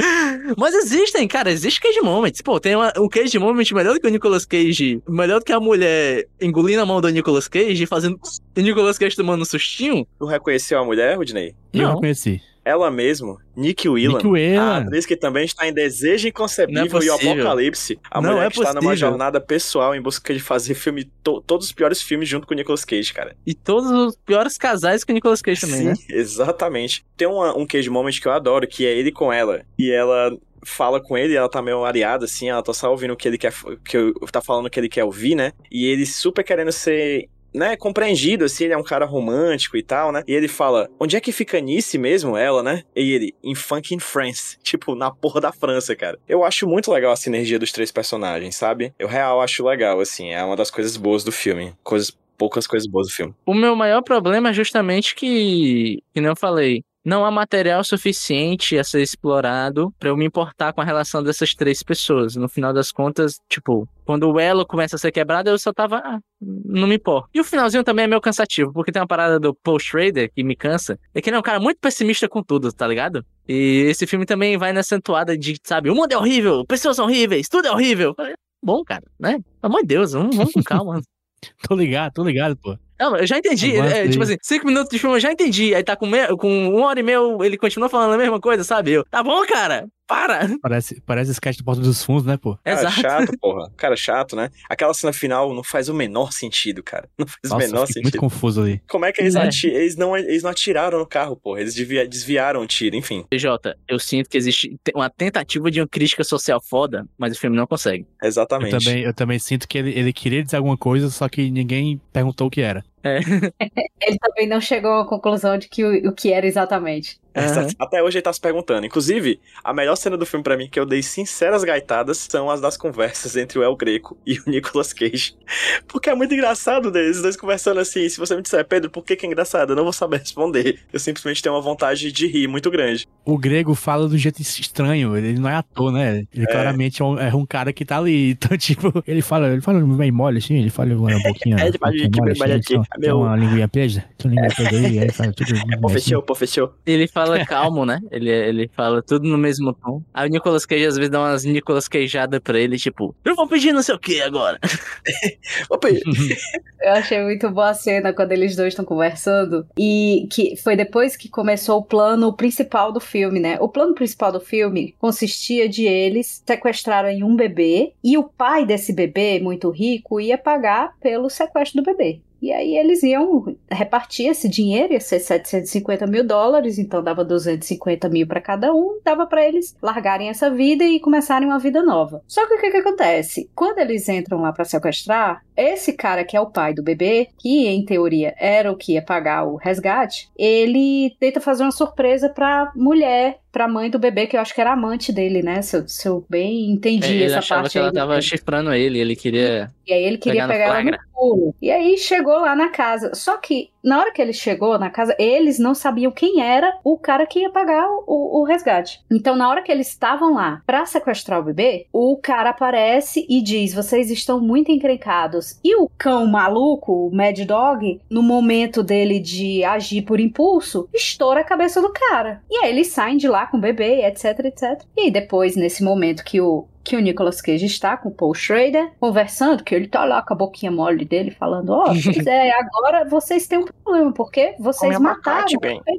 Mas existem, cara, existe Cage Moments. Pô, tem uma, um Cage Moment melhor do que o Nicolas Cage. Melhor do que a mulher engolindo a mão do Nicolas Cage, fazendo o Nicolas Cage tomando um sustinho. Tu reconheceu a mulher, Rudney? Eu Não. reconheci. Ela mesmo, Nick Whelan, Nick Whelan. a atriz que também está em Desejo Inconcebível é e. Apocalipse. A Não mulher é que está numa jornada pessoal em busca de fazer filme to- todos os piores filmes junto com o Nicolas Cage, cara. E todos os piores casais que o Nicolas Cage também, Sim, né? (laughs) exatamente. Tem uma- um Cage Moment que eu adoro, que é ele com ela. E ela fala com ele, ela tá meio areada, assim, ela tá só ouvindo o que ele quer, que eu- tá falando o que ele quer ouvir, né? E ele super querendo ser né, compreendido, assim, ele é um cara romântico e tal, né? E ele fala, onde é que fica Nice mesmo, ela, né? E ele, em fucking France. (laughs) Tipo, na porra da França, cara. Eu acho muito legal a sinergia dos três personagens, sabe? Eu real acho legal, assim, é uma das coisas boas do filme. Coisas, poucas coisas boas do filme. O meu maior problema é justamente que, que nem eu falei, não há material suficiente a ser explorado pra eu me importar com a relação dessas três pessoas. No final das contas, tipo, quando o elo começa a ser quebrado, eu só tava, ah, não me importo. E o finalzinho também é meio cansativo, porque tem uma parada do Paul Schrader que me cansa, é que ele é um cara muito pessimista com tudo, tá ligado? E esse filme também vai nessa toada de, sabe, o mundo é horrível, pessoas são horríveis, tudo é horrível. Falei, Bom, cara, né? Pelo amor de Deus, vamos, vamos com calma. (laughs) Tô ligado, tô ligado, pô. Não, eu já entendi. É, tipo assim, cinco minutos de filme eu já entendi. Aí tá com, me... com uma hora e meia, ele continua falando a mesma coisa, sabe? Eu, tá bom, cara, para. Parece, parece sketch do Porta dos Fundos, né, pô? Cara, Exato. chato, (laughs) porra. Cara, chato, né? Aquela cena final não faz o menor sentido, cara. Não faz Nossa, o menor fiquei muito sentido. confuso ali. Como é que eles, É. ati- eles, não, eles não atiraram no carro, porra? Eles devia- desviaram o tiro, enfim. PJ, eu sinto que existe te- uma tentativa de uma crítica social foda, mas o filme não consegue. Eu Exatamente. também, eu também sinto que ele, ele queria dizer alguma coisa, só que ninguém perguntou o que era. (laughs) Ele também não chegou à conclusão de que o, o que era exatamente. Aham. Até hoje ele tá se perguntando. Inclusive, a melhor cena do filme pra mim, que eu dei sinceras gaitadas, são as das conversas entre o El Greco e o Nicolas Cage. (laughs) Porque é muito engraçado deles dois conversando assim. Se você me disser, Pedro, por que, que é engraçado? Eu não vou saber responder. Eu simplesmente tenho uma vontade de rir muito grande. O grego fala do jeito estranho, ele não é ator, né? Ele É. claramente é um, é um cara que tá ali. (laughs) Então, tipo, ele fala, ele fala bem mole, assim, ele fala uma boquinha. É, ele fala um pouquinho de- mole, de bem assim, Meu- Uma linguinha presa, tem uma linguinha presa aí, ele fala tudo. (laughs) Pô, assim. fechou, pô, fechou. Ele fala calmo, né? Ele, ele fala tudo no mesmo tom. Aí o Nicolas Cage às vezes dá umas Nicolas Cageadas pra ele, tipo, eu vou pedir não sei o que agora. (laughs) Opa, (laughs) Eu achei muito boa a cena quando eles dois estão conversando. E que foi depois que começou o plano principal do filme, né? O plano principal do filme consistia de eles sequestrarem um bebê e o pai desse bebê, muito rico, ia pagar pelo sequestro do bebê. E aí eles iam repartir esse dinheiro, ia ser 750 mil dólares, então dava 250 mil para cada um, dava para eles largarem essa vida e começarem uma vida nova. Só que o que, que acontece? Quando eles entram lá para sequestrar, esse cara que é o pai do bebê, que em teoria era o que ia pagar o resgate, ele tenta fazer uma surpresa pra mulher, pra mãe do bebê, que eu acho que era amante dele, né? Se eu, se eu bem entendi ele essa achava parte que ela aí tava filme. chifrando ele, ele queria. E aí ele queria Pegar pegar ela no pulo. E aí chegou lá na casa. Só que na hora que ele chegou na casa, eles não sabiam quem era o cara que ia pagar o, o- resgate. Então, na hora que eles estavam lá pra sequestrar o bebê, o cara aparece e diz: Vocês estão muito encrencados. E o cão maluco, o Mad Dog, no momento dele de agir por impulso, estoura a cabeça do cara. E aí eles saem de lá com o bebê, etc, etc. E depois, nesse momento que o que o Nicolas Cage está com o Paul Schrader, conversando, que ele tá lá com a boquinha mole dele, falando, ó, (laughs) pois é, agora vocês têm um problema, porque vocês Come mataram. bem. (laughs)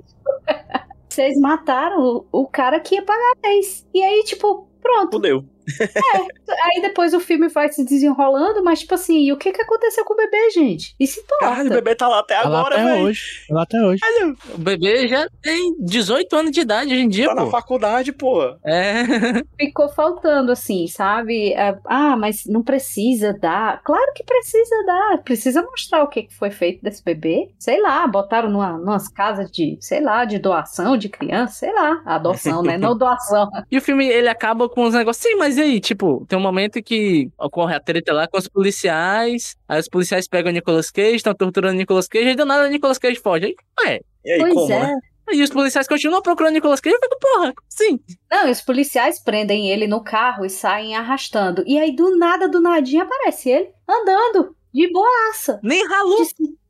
Vocês mataram o, o cara que ia pagar a vez. E aí, tipo, pronto. Fudeu. Aí depois o filme vai se desenrolando, mas tipo assim, e o que que aconteceu com o bebê, gente? E se Caralho, o importa? bebê tá lá até Tá agora, até velho. hoje. Tá lá até hoje. O bebê já tem 18 anos de idade hoje em dia, Tá na pô. faculdade, pô. É. Ficou faltando, assim, sabe? É, Ah, mas não precisa dar. Claro que precisa dar. Precisa mostrar o que que foi feito desse bebê. Sei lá, botaram numa, numas casas de, sei lá, de doação de criança, sei lá. Adoção, né? (laughs) Não doação. E o filme, ele acaba com uns negócios. Sim, mas e aí? Tipo, tem um momento que ocorre a treta lá com os policiais. Aí os policiais pegam o Nicolas Cage, estão torturando o Nicolas Cage. Aí do nada o Nicolas Cage foge. Aí, ué. E aí, pois como, é. né? Aí os policiais continuam procurando o Nicolas Cage. Eu fico, porra, assim? Não, e os policiais prendem ele no carro e saem arrastando. E aí, do nada, do nadinha, aparece ele andando, de boaça. Nem ralou.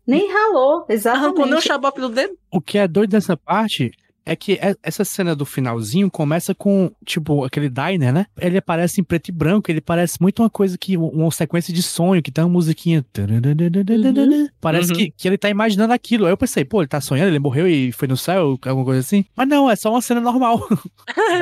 Nem ralou, Arrancou nem o exatamente. xabope do dedo. O que é doido dessa parte é que é- essa cena do finalzinho começa com, tipo, aquele diner, né? Ele aparece em preto e branco, ele parece muito uma coisa que, uma sequência de sonho, que tem uma musiquinha. Parece Uhum. que, que ele tá imaginando aquilo. Aí eu pensei, pô, ele tá sonhando, ele morreu e foi no céu, alguma coisa assim. Mas não, é só uma cena normal. (laughs)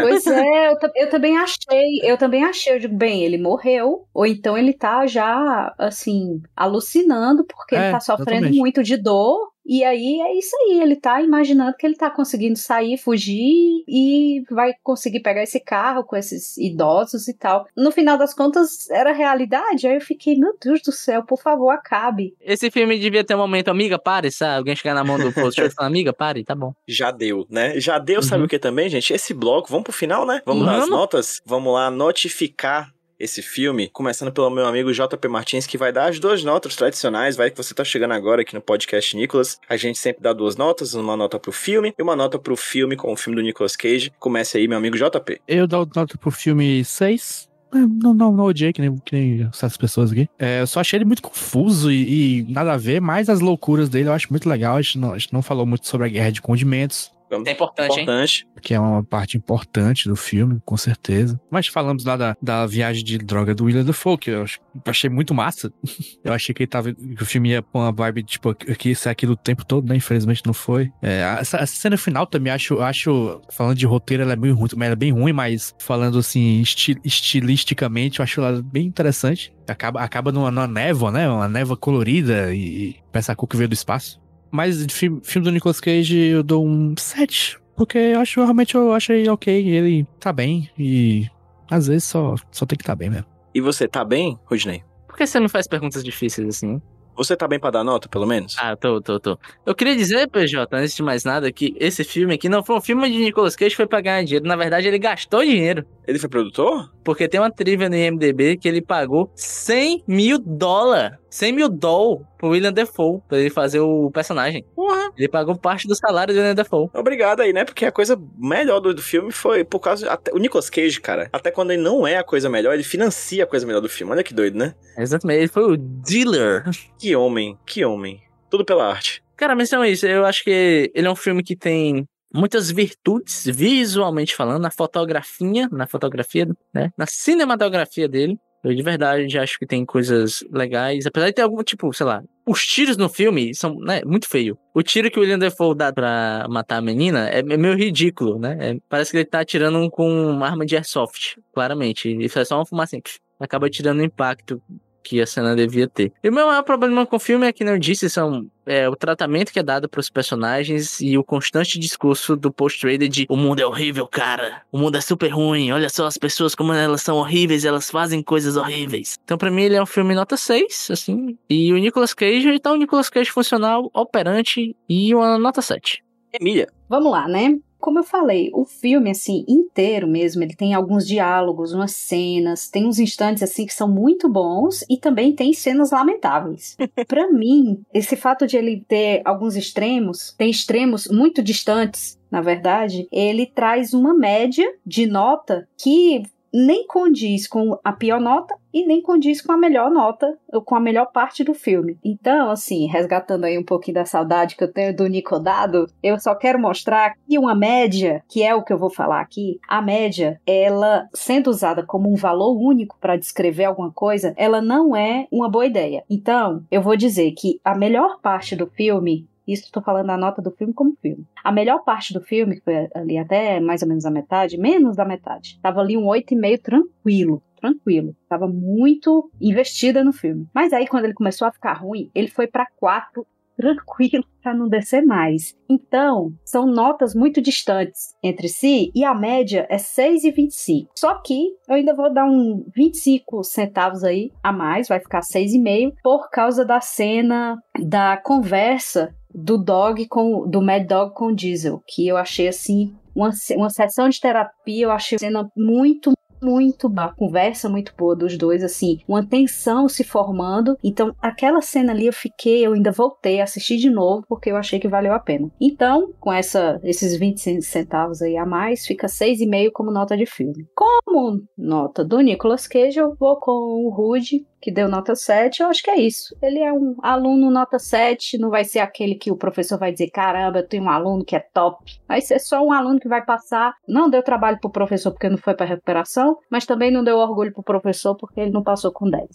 Pois é, eu, eu também achei, eu também achei, eu digo, bem, ele morreu, ou então ele tá já, assim, alucinando, porque ele É, tá sofrendo exatamente. muito de dor, e aí é isso aí, ele tá imaginando que ele tá conseguindo sair, fugir, e vai conseguir pegar esse carro com esses idosos e tal. No final das contas, era realidade, aí eu fiquei, meu Deus do céu, por favor, acabe. Esse filme devia ter um momento, amiga, pare, sabe? Alguém chegar na mão do posture e falar, amiga, pare, tá bom. Já deu, né? Já deu, sabe Uhum. o que também, gente? Esse bloco, vamos pro final, né? Vamos nas Vamos. notas? Vamos lá notificar esse filme, começando pelo meu amigo JP Martins, que vai dar as duas notas tradicionais, vai que você tá chegando agora aqui no podcast Nicolas. A gente sempre dá duas notas, uma nota pro filme e uma nota pro filme com o filme do Nicolas Cage. Comece aí, meu amigo JP. Eu dou nota pro filme 6. Não, não, não odiei, que nem, que nem essas pessoas aqui. É, eu só achei ele muito confuso e, e nada a ver, mas as loucuras dele eu acho muito legal. A gente, não, a gente não falou muito sobre a guerra de condimentos, É importante, hein? Importante. que é uma parte importante do filme, com certeza. Mas falamos lá da, da viagem de droga do William Dafoe, que eu ach- achei muito massa. (laughs) Eu achei que ele tava. que o filme ia pôr uma vibe, tipo, aqui, isso é aquilo o tempo todo, né? Infelizmente não foi. É, essa, essa cena final também acho, acho. Falando de roteiro, ela é bem ruim, ela é bem ruim, mas falando assim, esti- estilisticamente, eu acho ela bem interessante. Acaba, acaba numa, numa névoa, né? Uma névoa colorida e parece a cor que veio do espaço. Mas de filme, filme do Nicolas Cage eu dou um 7. Porque eu acho, realmente eu achei ok. Ele tá bem e às vezes só, só tem que tá bem mesmo. E você, tá bem, Rudney? Por que você não faz perguntas difíceis assim? Você tá bem pra dar nota, pelo menos? Ah, tô, tô, tô. Eu queria dizer, PJ, antes de mais nada, que esse filme aqui não foi um filme de Nicolas Cage que foi pra ganhar dinheiro. Na verdade, ele gastou dinheiro. Ele foi produtor? Porque tem uma trivia no IMDB que ele pagou 100 mil dólares. 100 mil dólares pro William Defoe pra ele fazer o personagem. Porra. Ele pagou parte do salário do William Defoe. Obrigado aí, né? Porque a coisa melhor do, do filme foi por causa. Até, o Nicolas Cage, cara, até quando ele não é a coisa melhor, ele financia a coisa melhor do filme. Olha que doido, né? Exatamente, ele foi o dealer. Que homem, que homem. Tudo pela arte. Cara, mas então é isso. Eu acho que ele é um filme que tem muitas virtudes, visualmente falando, na fotografia, na fotografia, né? Na cinematografia dele. Eu de verdade acho que tem coisas legais. Apesar de ter algum, tipo, sei lá, os tiros no filme são, né, muito feio. O tiro que o William Defoe dá pra matar a menina é, é meio ridículo, né? É- parece que ele tá atirando com uma arma de airsoft, claramente. E faz só uma assim, acaba tirando impacto que a cena devia ter. E o meu maior problema com o filme é que, não disse, são é, o tratamento que é dado pros personagens e o constante discurso do post-trader de o mundo é horrível, cara. O mundo é super ruim. Olha só as pessoas como elas são horríveis, elas fazem coisas horríveis. Então, pra mim, ele é um filme nota 6, assim. E o Nicolas Cage, ele tá um Nicolas Cage funcional, operante e uma nota 7. Emília, Vamos lá, né? Como eu falei, o filme, assim, inteiro mesmo, ele tem alguns diálogos, umas cenas, tem uns instantes, assim, que são muito bons e também tem cenas lamentáveis. (laughs) Pra mim, esse fato de ele ter alguns extremos, tem extremos muito distantes, na verdade, ele traz uma média de nota que nem condiz com a pior nota e nem condiz com a melhor nota, ou com a melhor parte do filme. Então, assim, resgatando aí um pouquinho da saudade que eu tenho do Nicodado, eu só quero mostrar que uma média, que é o que eu vou falar aqui, a média, ela sendo usada como um valor único para descrever alguma coisa, ela não é uma boa ideia. Então, eu vou dizer que a melhor parte do filme isso estou falando da nota do filme como filme. A melhor parte do filme, que foi ali até mais ou menos a metade, menos da metade, tava ali um 8,5 tranquilo. Tranquilo. Tava muito investida no filme. Mas aí, quando ele começou a ficar ruim, ele foi para 4 tranquilo para não descer mais. Então, são notas muito distantes entre si e a média é 6,25. Só que eu ainda vou dar um 25 centavos aí a mais, vai ficar 6,5 por causa da cena da conversa do Dog com do Mad Dog com Diesel, que eu achei assim uma, uma sessão de terapia, eu achei a cena muito muito boa, a conversa muito boa dos dois, assim, uma tensão se formando. Então, aquela cena ali eu fiquei, eu ainda voltei a assistir de novo porque eu achei que valeu a pena. Então, com essa, esses 20 centavos aí a mais, fica 6,5 como nota de filme. Como nota do Nicolas Cage, eu vou com o Rude, que deu nota 7, eu acho que é isso. Ele é um aluno nota 7, não vai ser aquele que o professor vai dizer, caramba, eu tenho um aluno que é top. Vai ser só um aluno que vai passar, não deu trabalho pro professor porque não foi pra recuperação, mas também não deu orgulho pro professor porque ele não passou com 10.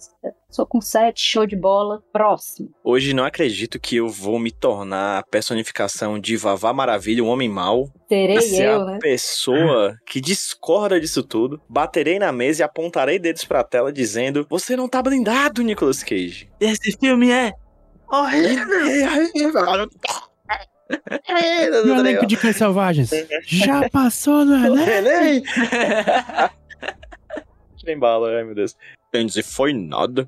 Sou com 7, show de bola, próximo. hoje não acredito que eu vou me tornar a personificação de Vavá Maravilha, um homem mau. Terei ser eu, a né? pessoa que discorda disso tudo. Baterei na mesa e apontarei dedos pra tela dizendo: Você não tá blindado, Nicolas Cage. Esse filme é E o elenco de Cães Selvagens? Já passou no (laughs) elenco? Enem! Nem (laughs) bala, ai meu Deus. Entendi, foi nada.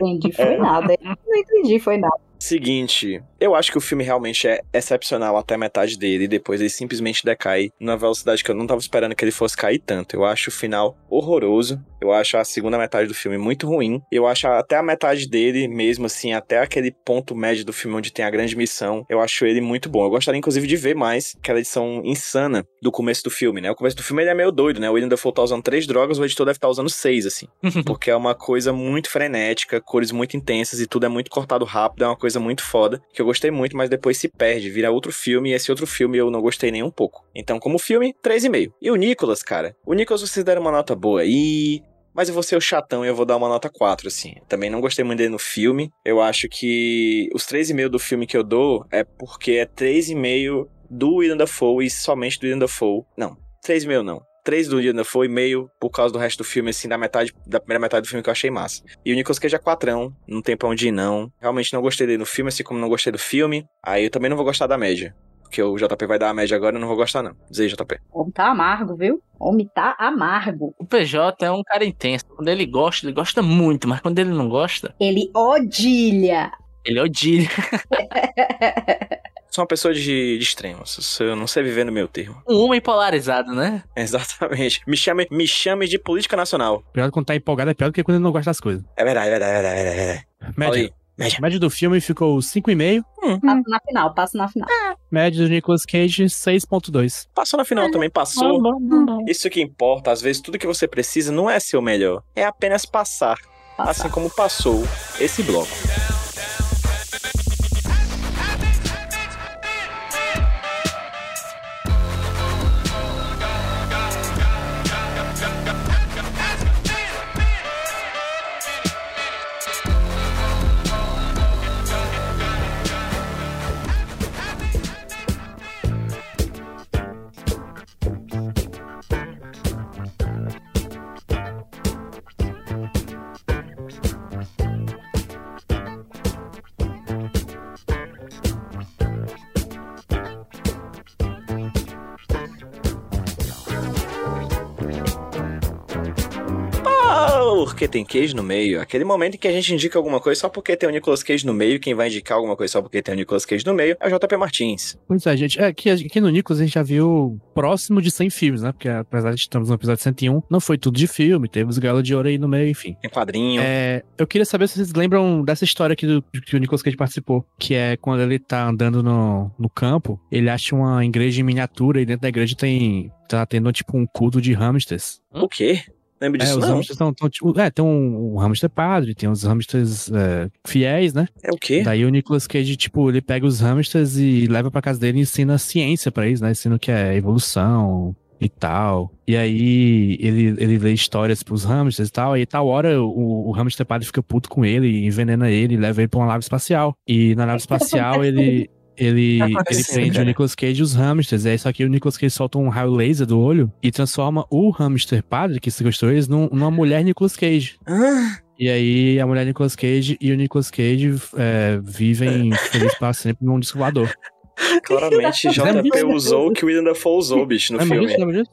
Entendi, foi nada. Eu não entendi, foi nada. Seguinte, eu acho que o filme realmente é excepcional até a metade dele e depois ele simplesmente decai numa velocidade que eu não tava esperando que ele fosse cair tanto. Eu acho o final horroroso. Eu acho a segunda metade do filme muito ruim. Eu acho até a metade dele, mesmo assim, até aquele ponto médio do filme onde tem a grande missão, eu acho ele muito bom. Eu gostaria, inclusive, de ver mais aquela edição insana do começo do filme, né? O começo do filme ele é meio doido, né? O William Dafoe tá usando três drogas, o editor deve estar usando seis, assim. (laughs) Porque é uma coisa muito frenética, cores muito intensas e tudo é muito cortado rápido, é uma coisa muito foda, que eu gostei muito, mas depois se perde, vira outro filme, e esse outro filme eu não gostei nem um pouco. Então, como filme, 3,5. E o Nicolas, cara? O Nicolas vocês deram uma nota boa aí, mas eu vou ser o chatão e eu vou dar uma nota 4, assim. Também não gostei muito dele no filme. Eu acho que os 3,5 do filme que eu dou é porque é 3,5 do William Dafoe e somente do William Dafoe. Não, 3,5 não. 3 do Dafoe e meio por causa do resto do filme, assim, da metade, da primeira metade do filme que eu achei massa. E o Nicolas Cage é quatrão, não tem pra onde ir não. Realmente não gostei dele no filme, assim como não gostei do filme. Aí eu também não vou gostar da média. porque o JP vai dar a média agora, eu não vou gostar não. Diz aí, JP. O homem tá amargo, viu? O homem tá amargo. O PJ é um cara intenso. Quando ele gosta, ele gosta muito, mas quando ele não gosta, Ele odilha. ele odia. (laughs) Sou uma pessoa de, de extremos, eu não sei viver no meu termo. Um homem polarizado, né? (laughs) Exatamente. Me chame, me chame de política nacional. Pior quando tá empolgado é pior do que quando ele não gosta das coisas. É verdade, é verdade, é verdade, é verdade. Fala Média. média. Média do filme ficou 5,5. Passa na final, passa na final. Média do Nicolas Cage, 6,2. Passou na final também, passou. Isso que importa, às vezes tudo que você precisa não é ser o melhor, é apenas passar. Assim como passou esse bloco. Porque tem queijo no meio. Aquele momento em que a gente indica alguma coisa só porque tem o Nicolas Cage no meio. Quem vai indicar alguma coisa só porque tem o Nicolas Cage no meio é o JP Martins. Pois é, gente. É, aqui, aqui no Nicolas a gente já viu próximo de 100 filmes, né? Porque apesar de estamos no episódio 101, não foi tudo de filme. Teve os Galo de Ouro aí no meio, enfim. Tem quadrinho. É, eu queria saber se vocês lembram dessa história aqui do, que o Nicolas Cage participou, que é quando ele tá andando no, no campo, ele acha uma igreja em miniatura e dentro da igreja tem tá tendo tipo um culto de hamsters. O quê? Lembro É, disso os não? hamsters estão, tipo, é, tem um, um hamster padre, tem os hamsters é, fiéis, né? É o quê? Daí o Nicolas Cage, tipo, ele pega os hamsters e leva pra casa dele e ensina ciência pra eles, né? Ensina o que é evolução e tal. E aí ele, ele lê histórias pros hamsters e tal. E tal hora o, o hamster padre fica puto com ele, envenena ele, e leva ele pra uma nave espacial. E na nave (laughs) espacial ele. Ele, Tá ele prende cara? o Nicolas Cage e os hamsters. Aí, só que o Nicolas Cage solta um raio laser do olho e transforma o hamster padre, que sequestrou eles, num- numa mulher Nicolas Cage. Ah, E aí a mulher Nicolas Cage e o Nicolas Cage é, vivem felizes para sempre num disco voador. claramente (laughs) JP usou o que o William Dafoe usou, bicho, no Lembra filme. Lembra disso?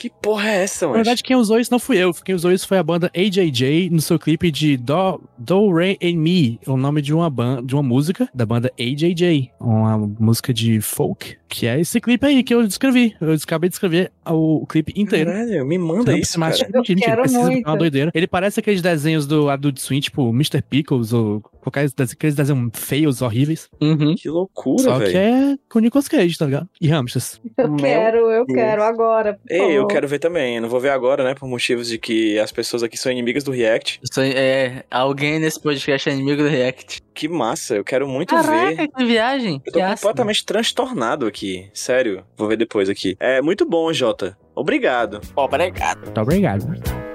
Que porra é essa, Na mano? verdade, quem usou isso não fui eu. Quem usou isso foi a banda AJJ no seu clipe de Do, Do Re and Me, o nome de uma banda, de uma música da banda AJJ, uma música de folk, que é esse clipe aí que eu descrevi. Eu acabei de escrever o, clipe inteiro. Caralho, me manda isso, muito. é uma doideira. Ele parece aqueles desenhos do Adult Swim, tipo Mr. Pickles ou qualquer aqueles desenhos feios, horríveis. Uhum. Que loucura, Só que velho. é com o Nicolas Cage, tá ligado? E hamsters. Eu Meu quero, eu Deus. quero agora. por Ei, eu favor. quero ver também. Eu não vou ver agora, né? Por motivos de que as pessoas aqui são inimigas do React. Aí, é, alguém nesse podcast é inimigo do React. Que massa, eu quero muito Caraca, ver. que viagem. Eu tô que ácido. completamente transtornado aqui. Sério, vou ver depois aqui. É muito bom, Jota. Obrigado. Obrigado. Muito obrigado.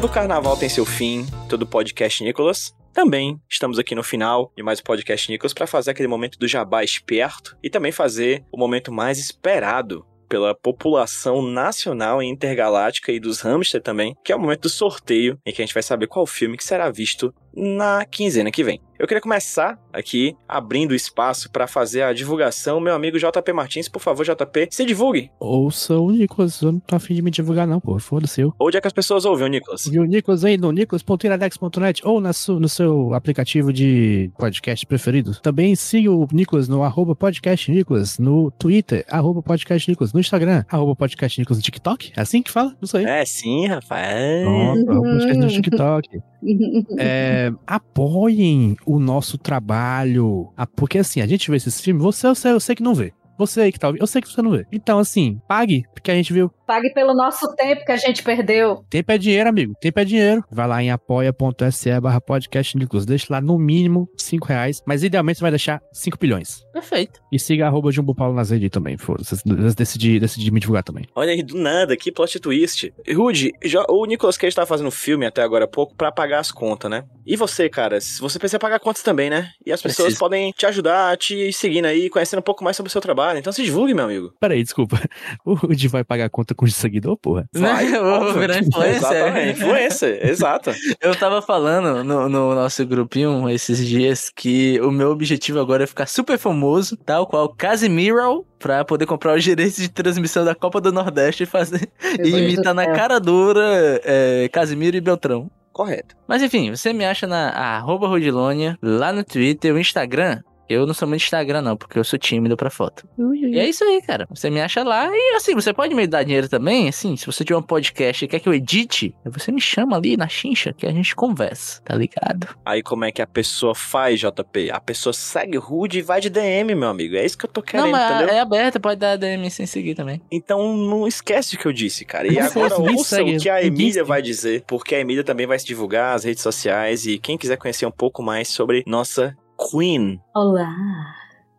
Todo carnaval tem seu fim, todo podcast Nicolas. Também estamos aqui no final de mais um podcast Nicolas para fazer aquele momento do jabá esperto e também fazer o momento mais esperado pela população nacional e intergaláctica e dos hamster também, que é o momento do sorteio, em que a gente vai saber qual filme que será visto na quinzena que vem. Eu queria começar aqui abrindo espaço para fazer a divulgação. Meu amigo JP Martins, por favor, JP, se divulgue. Ouça o Nicolas, eu não tô afim de me divulgar não, pô, foda-se eu. Onde é que as pessoas ouvem o Nicolas? Viu o Nicolas aí no nicolas.iradex.net ou na no seu aplicativo de podcast preferido. Também siga o Nicolas no arroba podcast Nicolas, no Twitter, arroba podcast Nicolas, no Instagram, arroba podcast Nicolas no TikTok. É assim que fala? Não sei. É sim, Rafael. Pronto, arroba podcast no TikTok. (laughs) É, apoiem o nosso trabalho. Ah, Porque assim, a gente vê esses filmes, você eu eu sei que não vê. Você aí que tá ouvindo, eu sei que você não vê. Então, assim, pague, porque a gente viu. Pague pelo nosso tempo que a gente perdeu. Tempo é dinheiro, amigo. Tempo é dinheiro. Vai lá em apoia.se barra podcast Nicolas. Deixa lá no mínimo 5 reais. Mas idealmente você vai deixar 5 bilhões. Perfeito. E siga arroba Jumbo Paulo nas redes também. Foda-se. Decidi, decidi me divulgar também. Olha aí, do nada, que plot twist. Rude, já- o Nicolas Cage tá fazendo filme até agora há pouco pra pagar as contas, né? E você, cara, se você precisa pagar contas também, né? E as pessoas Preciso. podem te ajudar, te seguindo aí, conhecendo um pouco mais sobre o seu trabalho. Então se divulgue, meu amigo. Peraí, desculpa. (laughs) O Rudy vai pagar a conta com o seguidor, porra? Vai, Eu vou virar influencer. Exatamente, influencer, (laughs) exato. Eu tava falando no, no nosso grupinho esses dias que o meu objetivo agora é ficar super famoso, tal qual Casimiro, pra poder comprar os direitos de transmissão da Copa do Nordeste e fazer e imitar na cara dura é, Casimiro e Beltrão. Correto. Mas enfim, você me acha na arroba Rodilônia, lá no Twitter, o Instagram. Eu não sou muito Instagram, não, porque eu sou tímido pra foto. E é isso aí, cara. Você me acha lá e assim, você pode me dar dinheiro também, assim, se você tiver um podcast e quer que eu edite, você me chama ali na chincha que a gente conversa, tá ligado? Aí como é que a pessoa faz, JP? A pessoa segue o Rude e vai de DM, meu amigo. É isso que eu tô querendo, não, mas entendeu? é aberta, pode dar DM sem seguir também. Então não esquece o que eu disse, cara. E Não agora ouça segue, o que a Emília vai dizer, porque a Emília também vai se divulgar as redes sociais e quem quiser conhecer um pouco mais sobre nossa Queen. Olá,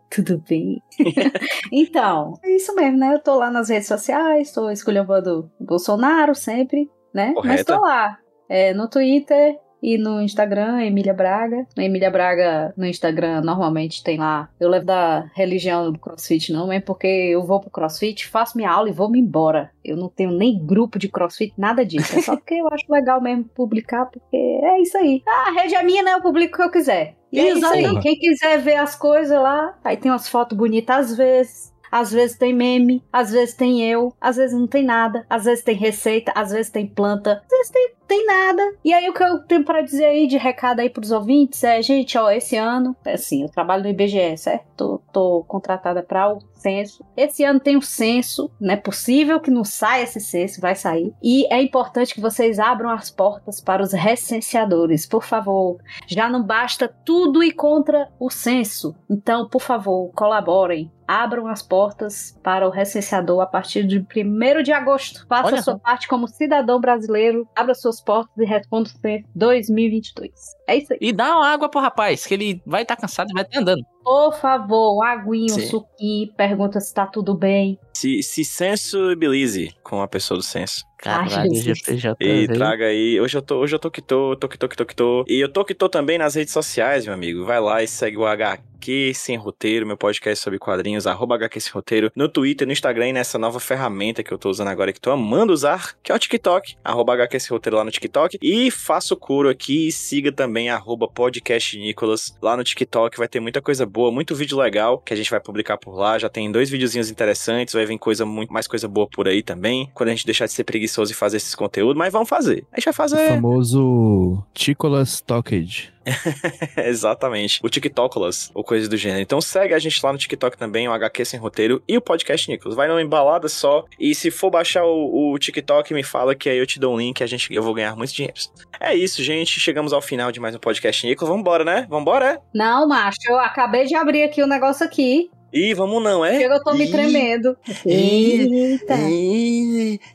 tudo bem? (laughs) então, é isso mesmo, né? Eu tô lá nas redes sociais, tô esculhambando o Bolsonaro sempre, né? Mas Correta. tô lá, é, no Twitter e no Instagram, Emília Braga. No Emília Braga, no Instagram, normalmente tem lá. Eu levo da religião do crossfit, não, mesmo porque eu vou pro crossfit, faço minha aula e vou me embora. Eu não tenho nem grupo de crossfit, nada disso. É só porque eu acho legal mesmo publicar, porque é isso aí. Ah, a rede é minha, né? Eu publico o que eu quiser. E é isso aí. Quem quiser ver as coisas lá, aí tem umas fotos bonitas às vezes. Às vezes tem meme, às vezes tem eu, às vezes não tem nada, às vezes tem receita, às vezes tem planta, às vezes tem, tem nada. E aí o que eu tenho pra dizer aí de recado aí pros ouvintes é, gente, ó, esse ano, é assim, eu trabalho no IBGE, certo? Tô, tô contratada para o censo. Esse ano tem o censo, não é possível que não saia esse censo, vai sair. E é importante que vocês abram as portas para os recenseadores, por favor. Já não basta tudo ir contra o censo. Então, por favor, colaborem. Abram as portas para o recenseador a partir de 1 de agosto. Faça Olha a sua só. parte como cidadão brasileiro. Abra suas portas e responda o censo 2022. É isso aí. E dá uma água pro rapaz, que ele vai estar cansado e vai estar andando. Por favor, um aguinho, um suquinho, pergunta se tá tudo bem. Se, se senso Belize com a pessoa do senso. Caralho, Jesus. GPJ. E traga aí. Hoje eu tô, hoje eu tô que tô, tô que tô que tô que tô. E eu tô que tô também nas redes sociais, meu amigo. Vai lá e segue o HQ Sem Roteiro, meu podcast sobre quadrinhos, arroba HQ Sem Roteiro, no Twitter, no Instagram e nessa nova ferramenta que eu tô usando agora, que tô amando usar, que é o TikTok, arroba HQ Sem Roteiro lá no TikTok. E faço coro aqui e siga também arroba podcast Nicolas lá no TikTok. Vai ter muita coisa boa, muito vídeo legal que a gente vai publicar por lá. Já tem dois videozinhos interessantes, vai vir coisa muito mais coisa boa por aí também. Quando a gente deixar de ser preguiçoso e fazer esses conteúdos, mas vamos fazer. A gente vai O fazer. famoso Ticolas Talkage. (laughs) Exatamente. O TikTokulas, ou coisa do gênero. Então segue a gente lá no TikTok também, o HQ Sem Roteiro e o Podcast Nicolas. Vai numa embalada só. E se for baixar o, o TikTok, me fala que aí eu te dou um link e a gente, eu vou ganhar muitos dinheiros. É isso, gente. Chegamos ao final de mais um Podcast Nicolas. Vambora, né? Vambora, é? Não, macho, eu acabei de abrir aqui o negócio aqui. Ih, vamos não, é? Chega, eu tô me Ih, tremendo. Ih, Eita.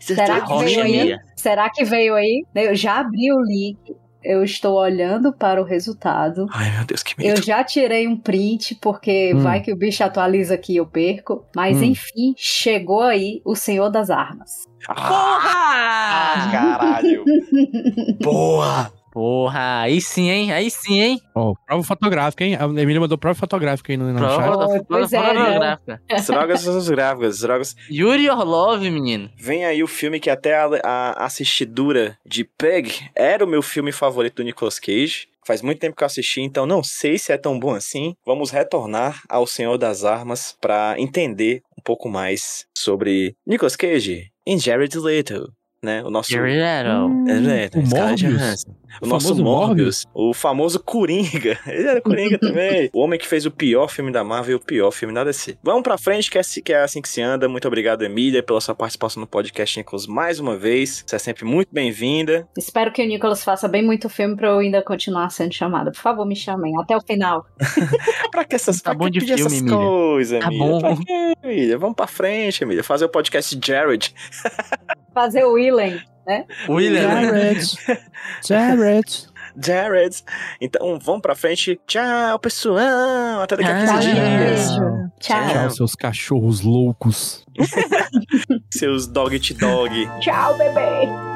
você Será tá que veio aí? Será que veio aí? Eu já abri o link. Eu estou olhando para o resultado. Ai, meu Deus, que Eu medo. já tirei um print, porque Hum. vai que o bicho atualiza aqui e eu perco. Mas Hum. enfim, chegou aí o Senhor das Armas. Ah, caralho. (laughs) Boa. Porra, aí sim, hein? Aí sim, hein? Ó, prova fotográfica, hein? A Emília mandou prova fotográfica aí no, no chat. Prova Pois é, prova né? fotográfica. Drogas as gráficas, drogas. Yuri Orlov, menino. Vem aí o filme que até a, a assistidura de Peg era o meu filme favorito do Nicolas Cage. Faz muito tempo que eu assisti, então não sei se é tão bom assim. Vamos retornar ao Senhor das Armas para entender um pouco mais sobre Nicolas Cage e Jared Leto, né? O nosso Yuri Leto. É, O Scarlett Morbius? Johansson. O, O nosso famoso Morbius, o famoso Coringa. (laughs) Ele era Coringa também. O homem que fez o pior filme da Marvel e o pior filme da DC. Vamos pra frente, que é, assim- que é assim que se anda. Muito obrigado, Emília, pela sua participação no podcast Nicolas mais uma vez. Você é sempre muito bem-vinda. Espero que o Nicolas faça bem muito filme pra eu ainda continuar sendo chamada. Por favor, me chamem até o final. (laughs) Pra que essas, Tá pra bom que de pedir filme, essas Emília. coisas, Tá Emília? bom. Pra quê? Emília, vamos pra frente, Emília. Fazer o podcast Jared. (laughs) Fazer o Willen. William, né? Jared. Jared. (laughs) Jared. Então, vamos pra frente. Tchau, pessoal. Até daqui a 15 Tchau, dias. Beijo. Tchau. Tchau, seus cachorros loucos. (laughs) Seus dog to dog. Tchau, bebê.